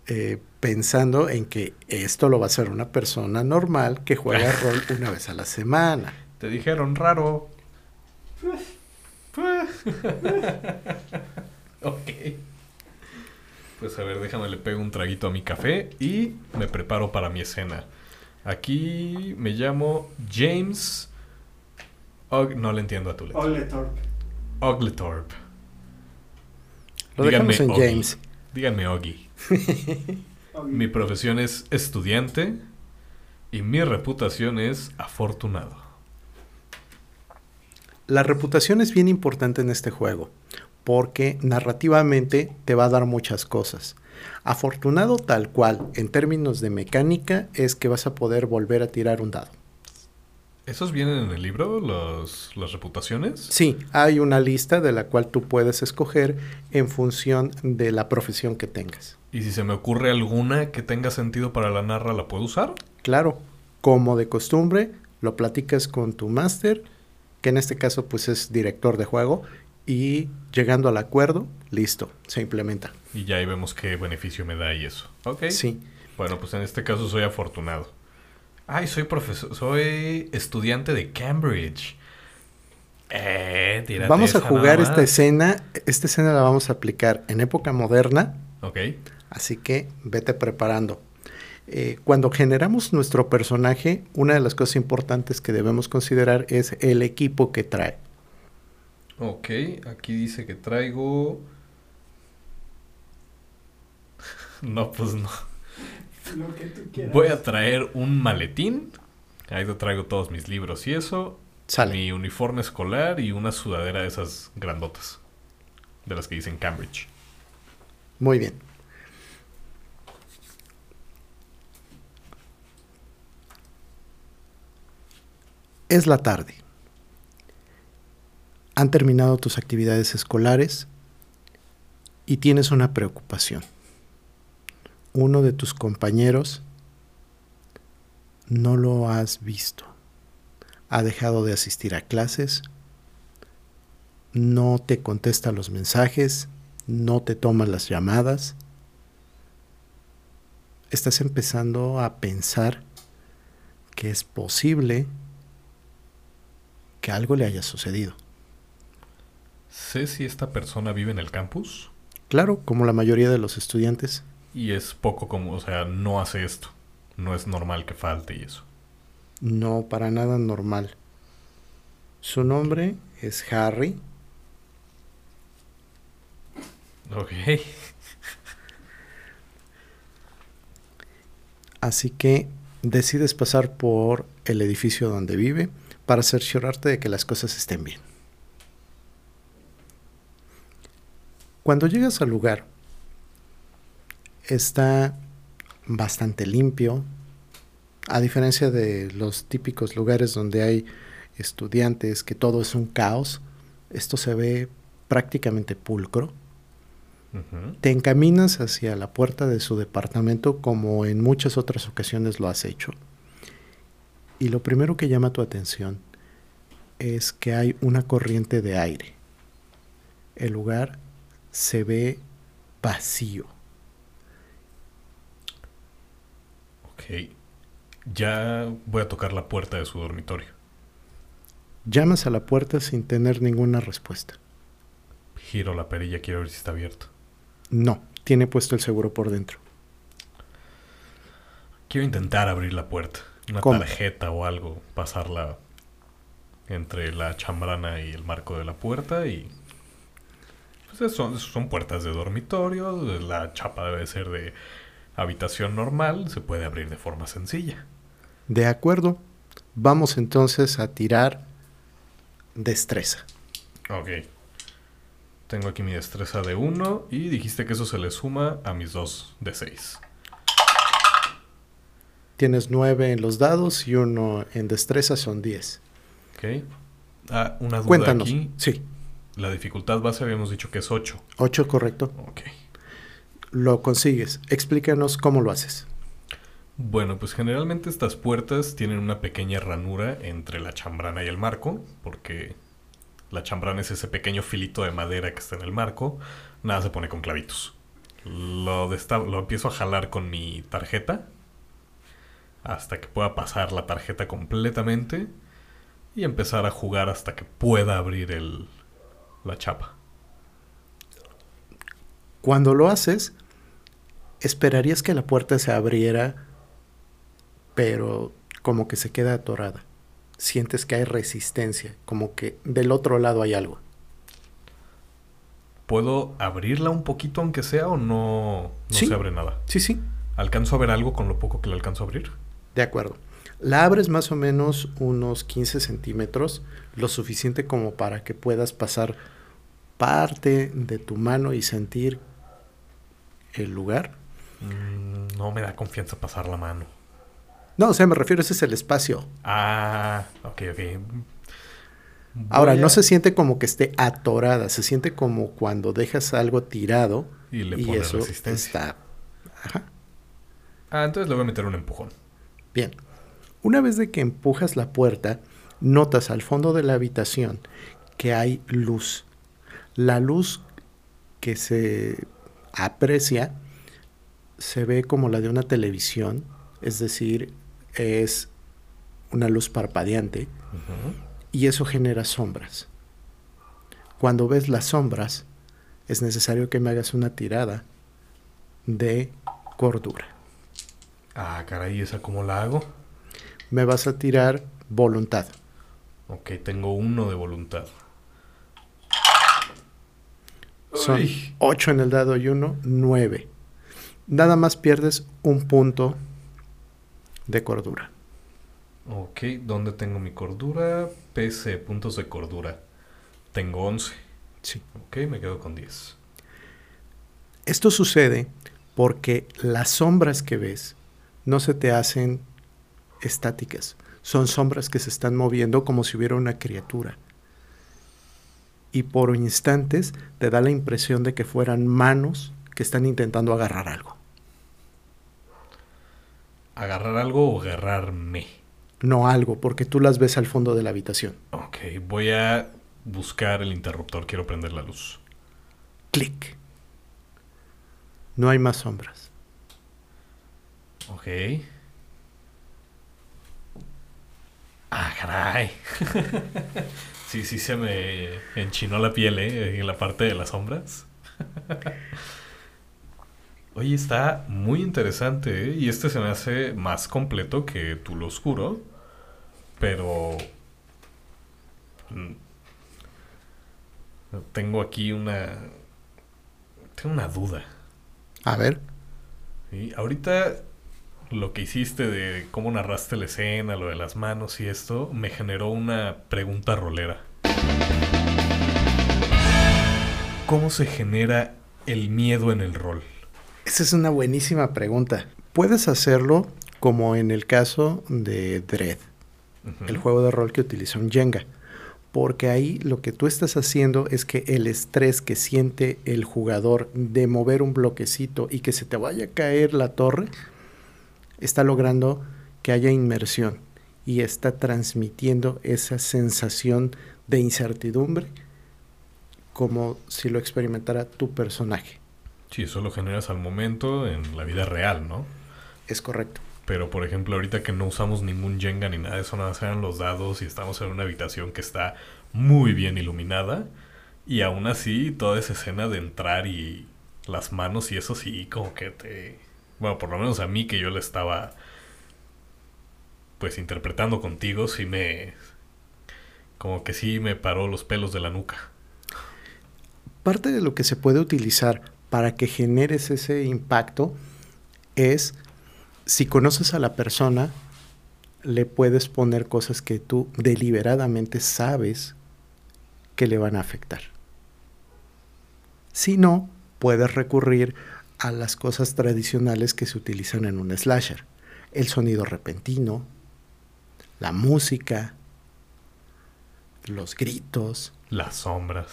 eh, pensando en que esto lo va a hacer una persona normal que juega [LAUGHS] rol una vez a la semana. Te dijeron raro. [LAUGHS] ok. Pues a ver, déjame le pego un traguito a mi café y me preparo para mi escena. Aquí me llamo James. Og- no le entiendo a tu letra. Ogletorp. Lo en Oggy. James. Díganme [LAUGHS] Oggy. Mi profesión es estudiante y mi reputación es afortunado. La reputación es bien importante en este juego, porque narrativamente te va a dar muchas cosas. Afortunado tal cual, en términos de mecánica, es que vas a poder volver a tirar un dado. ¿Esos vienen en el libro, los, las reputaciones? Sí, hay una lista de la cual tú puedes escoger en función de la profesión que tengas. Y si se me ocurre alguna que tenga sentido para la narra, ¿la puedo usar? Claro, como de costumbre, lo platicas con tu máster, que en este caso pues es director de juego, y llegando al acuerdo, listo, se implementa. Y ya ahí vemos qué beneficio me da y eso. Ok. Sí. Bueno, pues en este caso soy afortunado. Ay, soy profesor, soy estudiante de Cambridge. Eh, Vamos a jugar esta escena. Esta escena la vamos a aplicar en época moderna, Ok. así que vete preparando. Eh, cuando generamos nuestro personaje, una de las cosas importantes que debemos considerar es el equipo que trae. Ok, aquí dice que traigo... [LAUGHS] No, pues no. Lo que tú quieras. Voy a traer un maletín. Ahí te traigo todos mis libros y eso. Sale. Mi uniforme escolar y una sudadera de esas grandotas. De las que dicen Cambridge. Muy bien. Es la tarde. Han terminado tus actividades escolares y tienes una preocupación. Uno de tus compañeros no lo has visto. Ha dejado de asistir a clases, no te contesta los mensajes, no te toma las llamadas. Estás empezando a pensar que es posible que algo le haya sucedido. Sé si esta persona vive en el campus Claro, como la mayoría de los estudiantes. y es poco como, o sea, no hace esto. No es normal que falte y eso. No, para nada normal. Su nombre es Harry. Ok. [LAUGHS] Así que decides pasar por el edificio donde vive para cerciorarte de que las cosas estén bien. Cuando llegas al lugar, está bastante limpio, a diferencia de los típicos lugares donde hay estudiantes, que todo es un caos, esto se ve prácticamente pulcro. Te encaminas hacia la puerta de su departamento como en muchas otras ocasiones lo has hecho. Y lo primero que llama tu atención es que hay una corriente de aire. El lugar se ve vacío. Ok. Ya voy a tocar la puerta de su dormitorio. Llamas a la puerta sin tener ninguna respuesta. Giro la perilla, quiero ver si está abierto. No, tiene puesto el seguro por dentro. Quiero intentar abrir la puerta. Una ¿Cómo? tarjeta o algo. Pasarla entre la chambrana y el marco de la puerta y... Pues son, son puertas de dormitorio. La chapa debe ser de habitación normal. Se puede abrir de forma sencilla. De acuerdo. Vamos entonces a tirar destreza. Ok. Tengo aquí mi destreza de 1 y dijiste que eso se le suma a mis 2 de 6. Tienes nueve en los dados y uno en destreza, son 10. Ok. Ah, una duda Cuéntanos. aquí. Sí, La dificultad base habíamos dicho que es 8. 8 correcto. Ok. Lo consigues. Explícanos cómo lo haces. Bueno, pues generalmente estas puertas tienen una pequeña ranura entre la chambrana y el marco, porque la chambrana es ese pequeño filito de madera que está en el marco. Nada se pone con clavitos. Lo, lo empiezo a jalar con mi tarjeta hasta que pueda pasar la tarjeta completamente y empezar a jugar hasta que pueda abrir el, la chapa. Cuando lo haces, esperarías que la puerta se abriera, pero como que se queda atorada. Sientes que hay resistencia, como que del otro lado hay algo. ¿Puedo abrirla un poquito aunque sea o no, no Sí. se abre nada? Sí, sí, ¿Alcanzo a ver algo con lo poco que le alcanzo a abrir? de acuerdo. La abres más o menos unos 15 centímetros, lo suficiente como para que puedas pasar parte de tu mano y sentir el lugar. Mm, no me da confianza pasar la mano. No, o sea, me refiero, ese es el espacio. Ah, ok, ok. Ahora, no se siente como que esté atorada, se siente como cuando dejas algo tirado Y le y eso resistencia. está... Ajá. Ah, entonces le voy a meter un empujón. Bien. Una vez de que empujas la puerta, notas al fondo de la habitación que hay luz. La luz que se aprecia se ve como la de una televisión, es decir, es una luz parpadeante y eso genera sombras. Cuando ves las sombras, es necesario que me hagas una tirada de cordura. Ah, caray, ¿esa cómo la hago? Me vas a tirar voluntad. Ok, tengo uno de voluntad. Son Uy. 8 en el dado y 1, 9. Nada más pierdes un punto de cordura. Ok, ¿dónde tengo mi cordura? PC, puntos de cordura. Tengo 11. Sí. Ok, me quedo con 10. Esto sucede porque las sombras que ves no se te hacen estáticas. Son sombras que se están moviendo como si hubiera una criatura. Y por instantes te da la impresión de que fueran manos que están intentando agarrar algo. ¿Agarrar algo o agarrarme? No algo, porque tú las ves al fondo de la habitación. Ok, voy a buscar el interruptor. Quiero prender la luz. Clic. No hay más sombras. Ok. Ah, caray. [LAUGHS] sí, sí se me enchinó la piel, ¿eh? En la parte de las sombras. [LAUGHS] Oye, está muy interesante, ¿eh? Y este se me hace más completo que tú lo oscuro. Pero... mm, Tengo aquí una... Tengo una duda. A ver, Sí, ahorita lo que hiciste de cómo narraste la escena, lo de las manos y esto, me generó una pregunta rolera. ¿Cómo se genera el miedo en el rol? esa es una buenísima pregunta. Puedes hacerlo como en el caso de Dread, el juego de rol que utiliza un Jenga. porque ahí lo que tú estás haciendo es que el estrés que siente el jugador de mover un bloquecito y que se te vaya a caer la torre, está logrando que haya inmersión y está transmitiendo esa sensación de incertidumbre como si lo experimentara tu personaje. Sí, eso lo generas al momento en la vida real, ¿no? Es correcto. Pero por ejemplo, ahorita que no usamos ningún Jenga ni nada de eso, nada más eran los dados y estamos en una habitación que está muy bien iluminada. Y aún así, toda esa escena de entrar y las manos y eso sí, como que te... Bueno, por lo menos a mí que yo le estaba pues interpretando contigo, sí me... Como que sí me paró los pelos de la nuca. Parte de lo que se puede utilizar para que generes ese impacto es si conoces a la persona, le puedes poner cosas que tú deliberadamente sabes que le van a afectar. Si no, puedes recurrir a las cosas tradicionales que se utilizan en un slasher. El sonido repentino, la música, los gritos. Las sombras.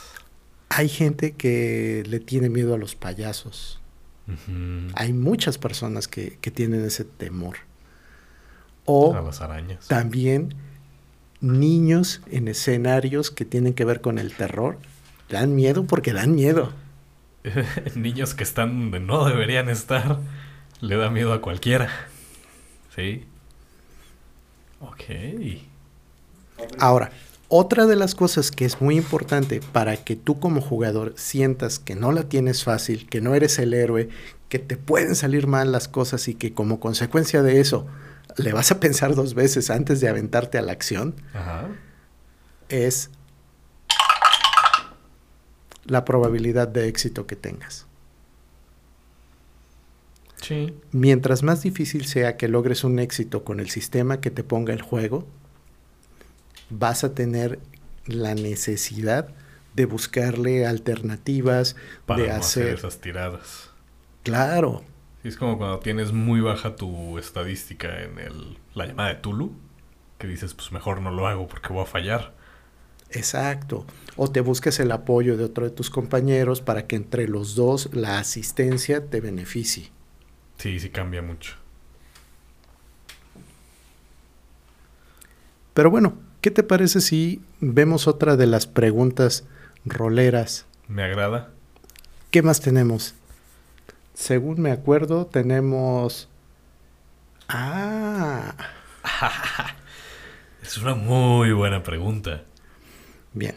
Hay gente que le tiene miedo a los payasos. Hay muchas personas que, que tienen ese temor. O A las arañas. también niños en escenarios que tienen que ver con el terror. Dan miedo porque dan miedo. [LAUGHS] Niños que están donde no deberían estar, le da miedo a cualquiera. ¿Sí? Ok. Ahora, otra de las cosas que es muy importante para que tú como jugador sientas que no la tienes fácil, que no eres el héroe, que te pueden salir mal las cosas y que como consecuencia de eso le vas a pensar dos veces antes de aventarte a la acción, Ajá. es la probabilidad de éxito que tengas. Sí. Mientras más difícil sea que logres un éxito con el sistema que te ponga el juego, vas a tener la necesidad de buscarle alternativas, Para de no hacer hacer... esas tiradas. Claro, es como cuando tienes muy baja tu estadística en el, la llamada de Tulu, que dices, pues mejor no lo hago porque voy a fallar. exacto. O te busques el apoyo de otro de tus compañeros para que entre los dos la asistencia te beneficie. Sí, sí cambia mucho. Pero bueno, ¿qué te parece si vemos otra de las preguntas roleras? Me agrada. ¿Qué más tenemos? Según me acuerdo, tenemos... Ah, [LAUGHS] Es una muy buena pregunta. bien.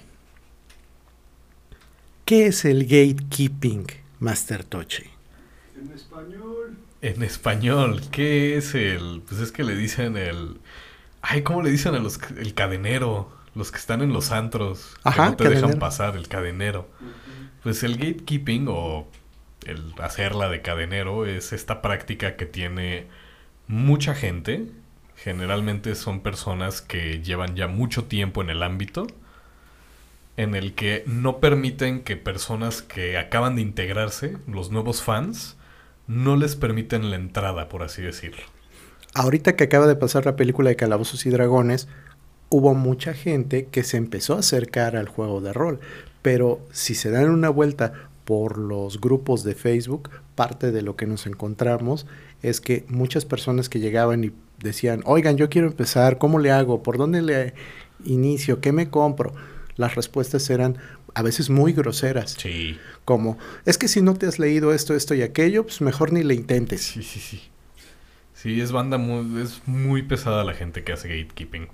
¿Qué es el gatekeeping, Master Tochi? En español. En español, ¿qué es el...? Pues es que le dicen el... Ay, ¿cómo le dicen a los... el cadenero? Los que están en los antros. Ajá, que no te dejan pasar, el cadenero. Pues el gatekeeping o el hacerla de cadenero es esta práctica que tiene mucha gente. Generalmente son personas que llevan ya mucho tiempo en el ámbito. En el que no permiten que personas que acaban de integrarse, los nuevos fans, no les permiten la entrada, por así decirlo. Ahorita que acaba de pasar la película de Calabozos y Dragones, hubo mucha gente que se empezó a acercar al juego de rol. Pero si se dan una vuelta por los grupos de Facebook, parte de lo que nos encontramos es que muchas personas que llegaban y decían, oigan, yo quiero empezar, ¿cómo le hago? ¿Por dónde le inicio? ¿Qué me compro? Las respuestas eran a veces muy groseras, Sí, como, es que si no te has leído esto, esto y aquello, pues mejor ni le intentes. sí, sí, sí. Sí, es banda muy, es muy pesada la gente que hace gatekeeping.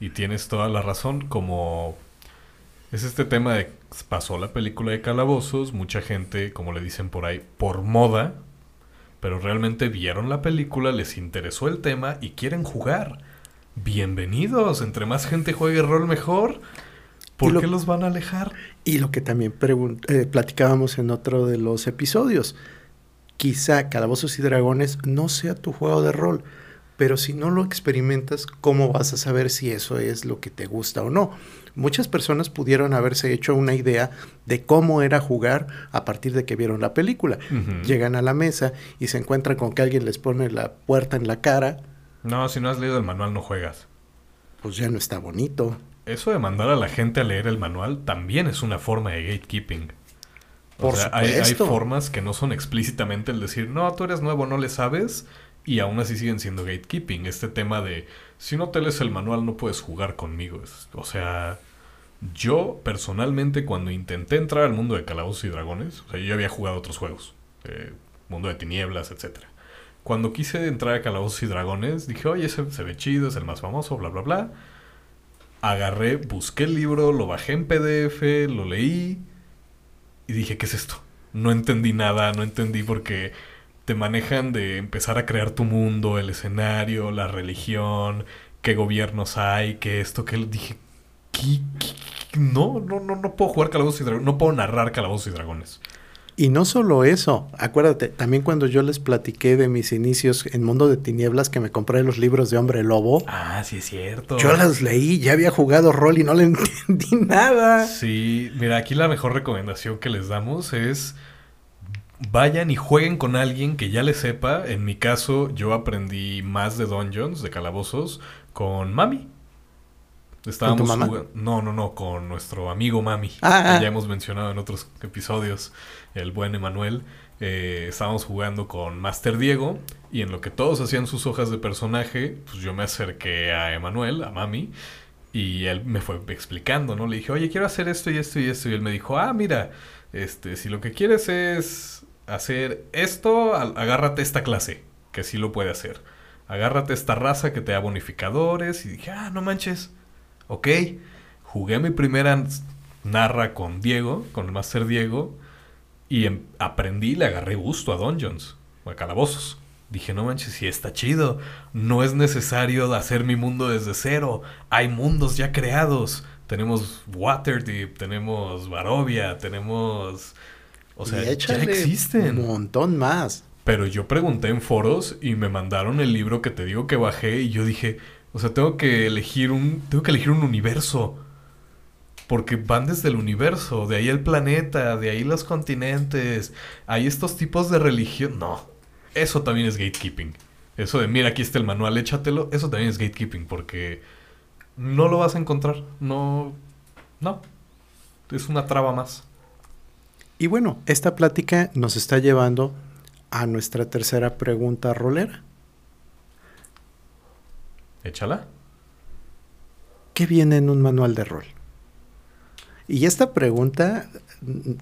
Y tienes toda la razón, como es este tema de pasó la película de calabozos, mucha gente, como le dicen por ahí, por moda, pero realmente vieron la película, les interesó el tema y quieren jugar. Bienvenidos, entre más gente juegue rol mejor. ¿Por lo- qué los van a alejar? Y lo que también eh, platicábamos en otro de los episodios, quizá Calabozos y Dragones no sea tu juego de rol, pero si no lo experimentas, ¿cómo vas a saber si eso es lo que te gusta o no? Muchas personas pudieron haberse hecho una idea de cómo era jugar a partir de que vieron la película. Llegan a la mesa y se encuentran con que alguien les pone la puerta en la cara, No, si no has leído el manual no juegas. pues ya no está bonito. eso de mandar a la gente a leer el manual también es una forma de gatekeeping. O Por sea, hay, formas que no son explícitamente el decir, no, tú eres nuevo, no le sabes, y aún así siguen siendo gatekeeping. Este tema de, si no te lees el manual, no puedes jugar conmigo. Es- o sea, yo personalmente, cuando intenté entrar al mundo de Calabozos y Dragones, o sea, yo había jugado otros juegos, eh, Mundo de Tinieblas, etcétera. Cuando quise entrar a Calabozos y Dragones, dije, oye, ese se ve chido, es el más famoso, bla, bla, bla. Agarré, busqué el libro, lo bajé en PDF, lo leí y dije, ¿qué es esto? No entendí nada, no entendí porque te manejan de empezar a crear tu mundo, el escenario, la religión, qué gobiernos hay, qué esto, qué... Dije, ¿qué? No, no, no, no puedo jugar Calabozos y Dragones, no puedo narrar Calabozos y Dragones. Y no solo eso, acuérdate, también cuando yo les platiqué de mis inicios en Mundo de Tinieblas, que me compré los libros de Hombre Lobo, Ah, sí es cierto. yo las leí, ya había jugado rol y no le [LAUGHS] entendí nada. Sí, mira, aquí la mejor recomendación que les damos es vayan y jueguen con alguien que ya le sepa. En mi caso, yo aprendí más de dungeons, de calabozos, con Mami. Estábamos tu mamá? jugando- No, no, no, con nuestro amigo Mami. Ah, que ah. ya hemos mencionado en otros episodios, el buen Emanuel. Eh, estábamos jugando con Master Diego y en lo que todos hacían sus hojas de personaje, pues yo me acerqué a Emanuel, a Mami, y él me fue explicando, ¿no? Le dije, oye, quiero hacer esto y esto y esto. Y él me dijo, ah, mira, este, si lo que quieres es hacer esto, agárrate esta clase, que sí lo puede hacer. Agárrate esta raza que te da bonificadores. Y dije, ah, no manches. Ok. Jugué mi primera narra con Diego, con Master Diego. Y em- aprendí, le agarré gusto a Dungeons, o a calabozos. Dije, no manches, si está chido. No es necesario hacer mi mundo desde cero. Hay mundos ya creados. Tenemos Waterdeep, tenemos Barovia, tenemos... O sea, ya existen. Un montón más. Pero yo pregunté en foros y me mandaron el libro que te digo que bajé y yo dije, o sea, tengo que elegir un tengo que elegir un universo. Porque van desde el universo, de ahí el planeta, de ahí los continentes, hay estos tipos de religión. No, eso también es gatekeeping. Eso de, mira, aquí está el manual, échatelo, eso también es gatekeeping porque no lo vas a encontrar. No, no. Es una traba más. Y bueno, esta plática nos está llevando a nuestra tercera pregunta rolera. Échala. ¿Qué viene en un manual de rol? Y esta pregunta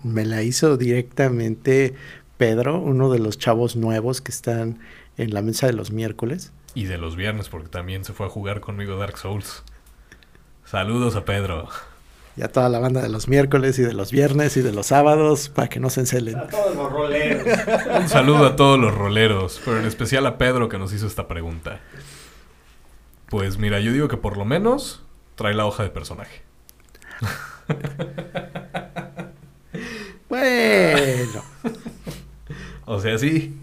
me la hizo directamente Pedro, uno de los chavos nuevos que están en la mesa de los miércoles. Y de los viernes, porque también se fue a jugar conmigo Dark Souls. Saludos a Pedro. Y a toda la banda de los miércoles y de los viernes y de los sábados para que no se encelen. A todos los roleros. [LAUGHS] Un saludo a todos los roleros, pero en especial a Pedro que nos hizo esta pregunta. Pues mira, yo digo que por lo menos trae la hoja de personaje. [LAUGHS] [LAUGHS] Bueno, O sea, sí.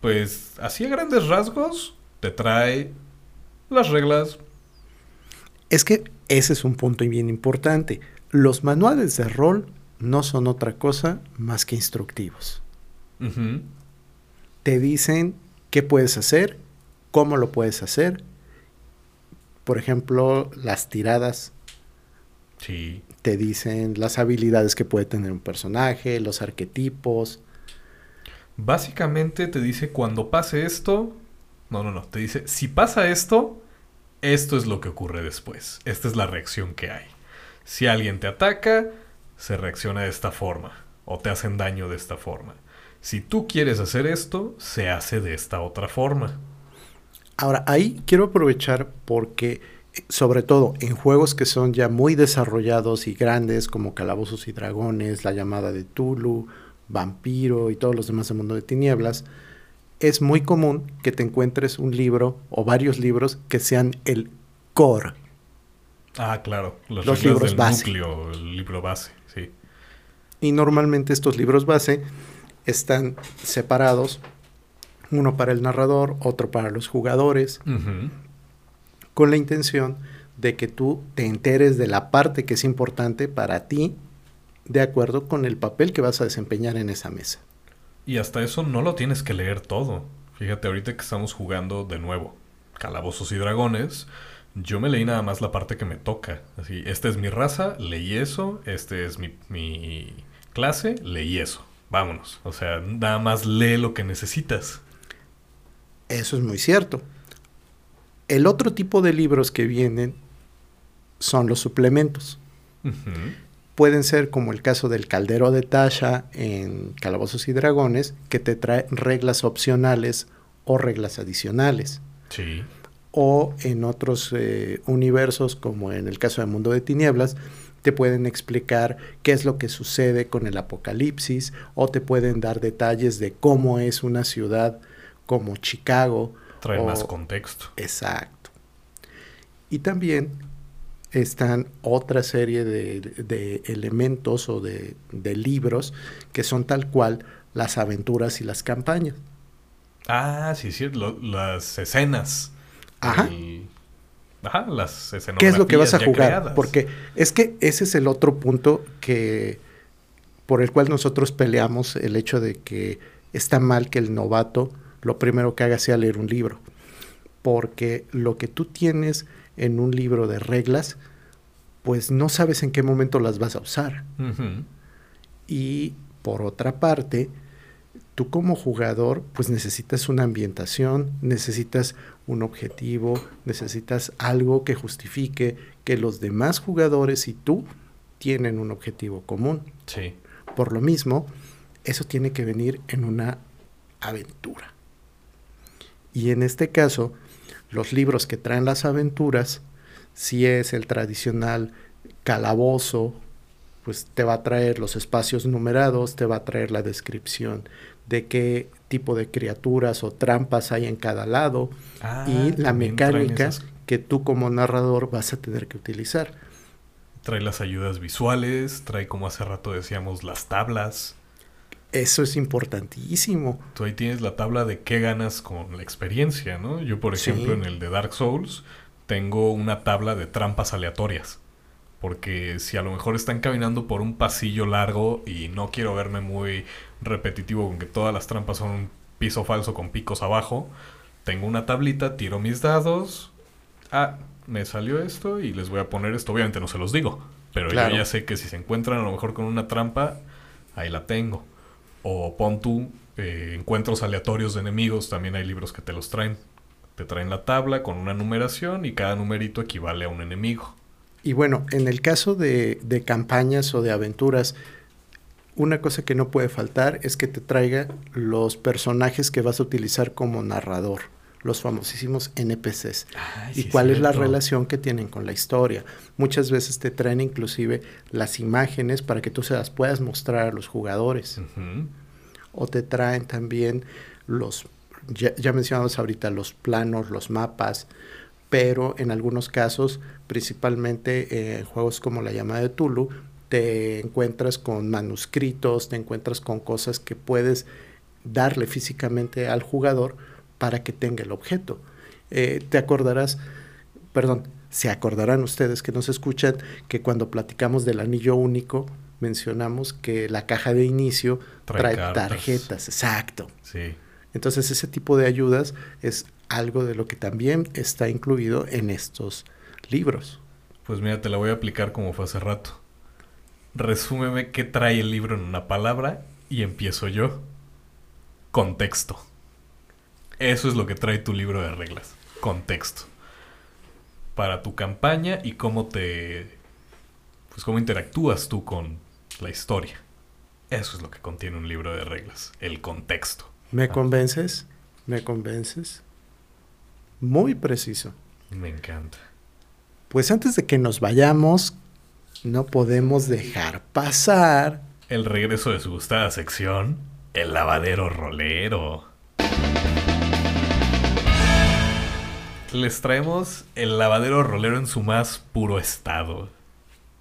Pues así a grandes rasgos te trae las reglas. es que ese es un punto bien importante. Los manuales de rol no son otra cosa más que instructivos. Te dicen qué puedes hacer, cómo lo puedes hacer. Por ejemplo, las tiradas Sí. te dicen las habilidades que puede tener un personaje, los arquetipos. Básicamente te dice cuando pase esto. No, no, no. Te dice si pasa esto, esto es lo que ocurre después. Esta es la reacción que hay. Si alguien te ataca, se reacciona de esta forma. O te hacen daño de esta forma. Si tú quieres hacer esto, se hace de esta otra forma. Ahora, ahí quiero aprovechar porque, sobre todo en juegos que son ya muy desarrollados y grandes, como Calabozos y Dragones, La llamada de Tulu, Vampiro y todos los demás del mundo de tinieblas, es muy común que te encuentres un libro o varios libros que sean el core. Ah, claro. Los libros del base. núcleo, el libro base, sí. Y normalmente estos libros base están separados, uno para el narrador, otro para los jugadores. Con la intención de que tú te enteres de la parte que es importante para ti, de acuerdo con el papel que vas a desempeñar en esa mesa. Y hasta eso no lo tienes que leer todo. Fíjate, ahorita que estamos jugando de nuevo Calabozos y Dragones, Yo me leí nada más la parte que me toca. Así, esta es mi raza, leí eso, este es mi, mi clase, leí eso. Vámonos. O sea, nada más lee lo que necesitas. Eso es muy cierto. El otro tipo de libros que vienen son los suplementos. Pueden ser como el caso del Caldero de Tasha en Calabozos y Dragones, que te trae reglas opcionales o reglas adicionales. Sí. O en otros eh, universos, como en el caso de Mundo de Tinieblas, te pueden explicar qué es lo que sucede con el apocalipsis o te pueden dar detalles de cómo es una ciudad como Chicago. Trae o- más contexto. Exacto. Y también están otra serie de, de elementos o de, de libros que son tal cual las aventuras y las campañas. Ah, sí, sí, lo- las escenas. Ajá. El- Ajá, las escenas. ¿Qué es lo que vas a jugar? Porque es que ese es el otro punto que por el cual nosotros peleamos el hecho de que está mal que el novato lo primero que haga sea leer un libro. Porque lo que tú tienes en un libro de reglas, pues no sabes en qué momento las vas a usar. Y por otra parte, tú como jugador, pues necesitas una ambientación, necesitas un objetivo, necesitas algo que justifique que los demás jugadores y tú tienen un objetivo común. Sí. Por lo mismo, eso tiene que venir en una aventura. Y en este caso, los libros que traen las aventuras, si es el tradicional calabozo, pues te va a traer los espacios numerados, te va a traer la descripción de qué tipo de criaturas o trampas hay en cada lado Ah, y la mecánica que tú como narrador vas a tener que utilizar. Trae las ayudas visuales, trae como hace rato decíamos las tablas. Eso es importantísimo. Tú ahí tienes la tabla de qué ganas con la experiencia, ¿no? Yo, por Sí. ejemplo, en el de Dark Souls, tengo una tabla de trampas aleatorias. Porque si a lo mejor están caminando por un pasillo largo y no quiero verme muy repetitivo con que todas las trampas son un piso falso con picos abajo, tengo una tablita, tiro mis dados. Ah, me salió esto y les voy a poner esto. Obviamente no se los digo, pero Claro. yo ya sé que si se encuentran a lo mejor con una trampa, ahí la tengo. O pon tú eh, encuentros aleatorios de enemigos, también hay libros que te los traen. Te traen la tabla con una numeración y cada numerito equivale a un enemigo. Y bueno, en el caso de, de campañas o de aventuras, una cosa que no puede faltar es que te traiga los personajes que vas a utilizar como narrador, los famosísimos NPCs. y cuál es la relación que tienen con la historia. Muchas veces te traen inclusive las imágenes para que tú se las puedas mostrar a los jugadores. O te traen también los, ya, ya mencionamos ahorita, los planos, los mapas, pero en algunos casos, principalmente eh, en juegos como la llamada de Tulu, te encuentras con manuscritos, te encuentras con cosas que puedes darle físicamente al jugador para que tenga el objeto. Eh, te acordarás, perdón, se acordarán ustedes que nos escuchan que cuando platicamos del anillo único mencionamos que la caja de inicio Trae trae, tarjetas, exacto. Sí. Entonces ese tipo de ayudas es algo de lo que también está incluido en estos libros. Pues mira, te la voy a aplicar como fue hace rato. Resúmeme qué trae el libro en una palabra y empiezo yo. Contexto. Eso es lo que trae tu libro de reglas. Contexto. Para tu campaña y cómo te... Pues cómo interactúas tú con la historia. Eso es lo que contiene un libro de reglas. El contexto. ¿Me convences? ¿Me convences? Muy preciso. Me encanta. Pues antes de que nos vayamos, no podemos dejar pasar El regreso de su gustada sección. El lavadero rolero. Les traemos el lavadero rolero en su más puro estado.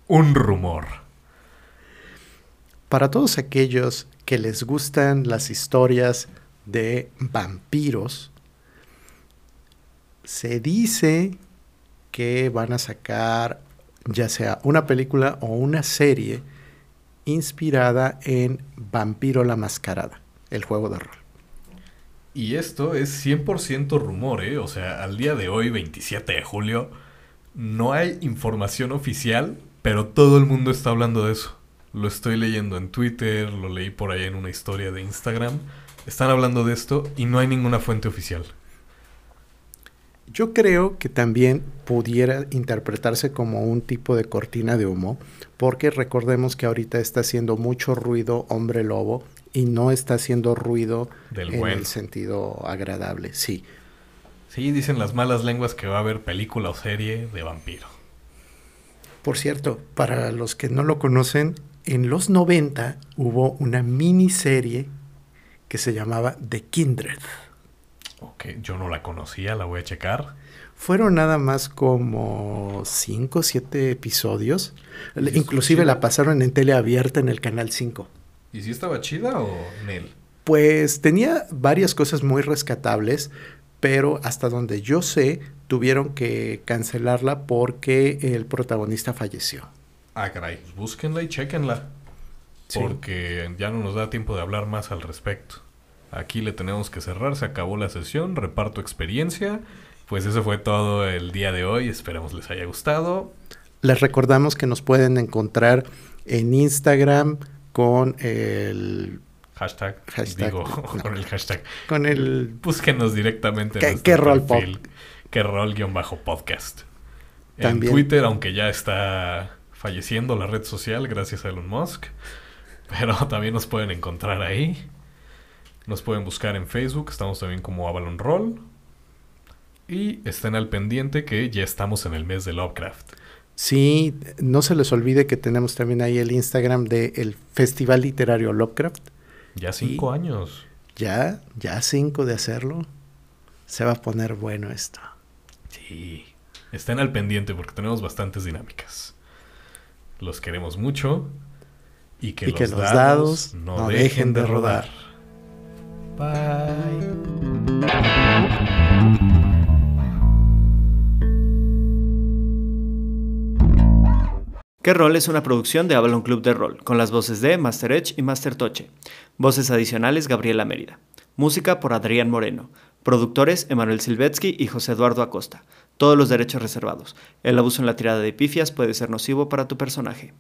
Un rumor. para todos aquellos que les gustan las historias de vampiros. Se dice que van a sacar ya sea una película o una serie inspirada en Vampiro la Mascarada, el juego de rol. Y esto es 100% rumor, ¿eh? O sea, al día de hoy, 27 de julio, No hay información oficial, pero todo el mundo está hablando de eso. Lo estoy leyendo en Twitter, lo leí por ahí en una historia de Instagram. Están hablando de esto y no hay ninguna fuente oficial. Yo creo que también pudiera interpretarse como un tipo de cortina de humo, porque recordemos que ahorita está haciendo mucho ruido Hombre Lobo y no está haciendo ruido Del en el sentido agradable, sí. Sí, dicen las malas lenguas que va a haber película o serie de vampiro. Por cierto, para los que no lo conocen, en los 90 hubo una miniserie que se llamaba The Kindred. Ok, yo no la conocía, la voy a checar. Fueron nada más como 5 o 7 episodios. ¿Y si Inclusive la pasaron en tele abierta en el Canal 5. ¿Y si estaba chida o Nel? Pues tenía varias cosas muy rescatables, pero hasta donde yo sé, tuvieron que cancelarla porque el protagonista falleció. Ah, caray, pues búsquenla y chequenla. Sí. Porque ya no nos da tiempo de hablar más al respecto. Aquí le tenemos que cerrar, se acabó la sesión, reparto experiencia. Pues eso fue todo el día de hoy, esperamos les haya gustado. Les recordamos que nos pueden encontrar en Instagram con el Hashtag, Hashtag, digo, no. [LAUGHS] con el hashtag. con el Búsquenos directamente en ¿Qué- qué rol perfil, qué rol guion bajo podcast. En. Twitter, aunque ya está falleciendo la red social gracias a Elon Musk, [LAUGHS] pero también nos pueden encontrar ahí. Nos pueden buscar en Facebook, estamos también como Avalon Roll. Y estén al pendiente que ya estamos en el mes de Lovecraft. Sí, no se les olvide que tenemos también ahí el Instagram del Festival Literario Lovecraft. Ya cinco años. Ya, ya cinco de hacerlo. Se va a poner bueno esto. Sí. Estén al pendiente porque tenemos bastantes dinámicas. Los queremos mucho. Y que, Y los, que los dados, dados no, no dejen, de de rodar. rodar. Bye. ¿Qué rol es una producción de Avalon Club de Rol, con las voces de Master Edge y Master Toche? Voces adicionales Gabriela Mérida. Música por Adrián Moreno. Productores Emanuel Silvetsky y José Eduardo Acosta. Todos los derechos reservados. El abuso en la tirada de pifias puede ser nocivo para tu personaje.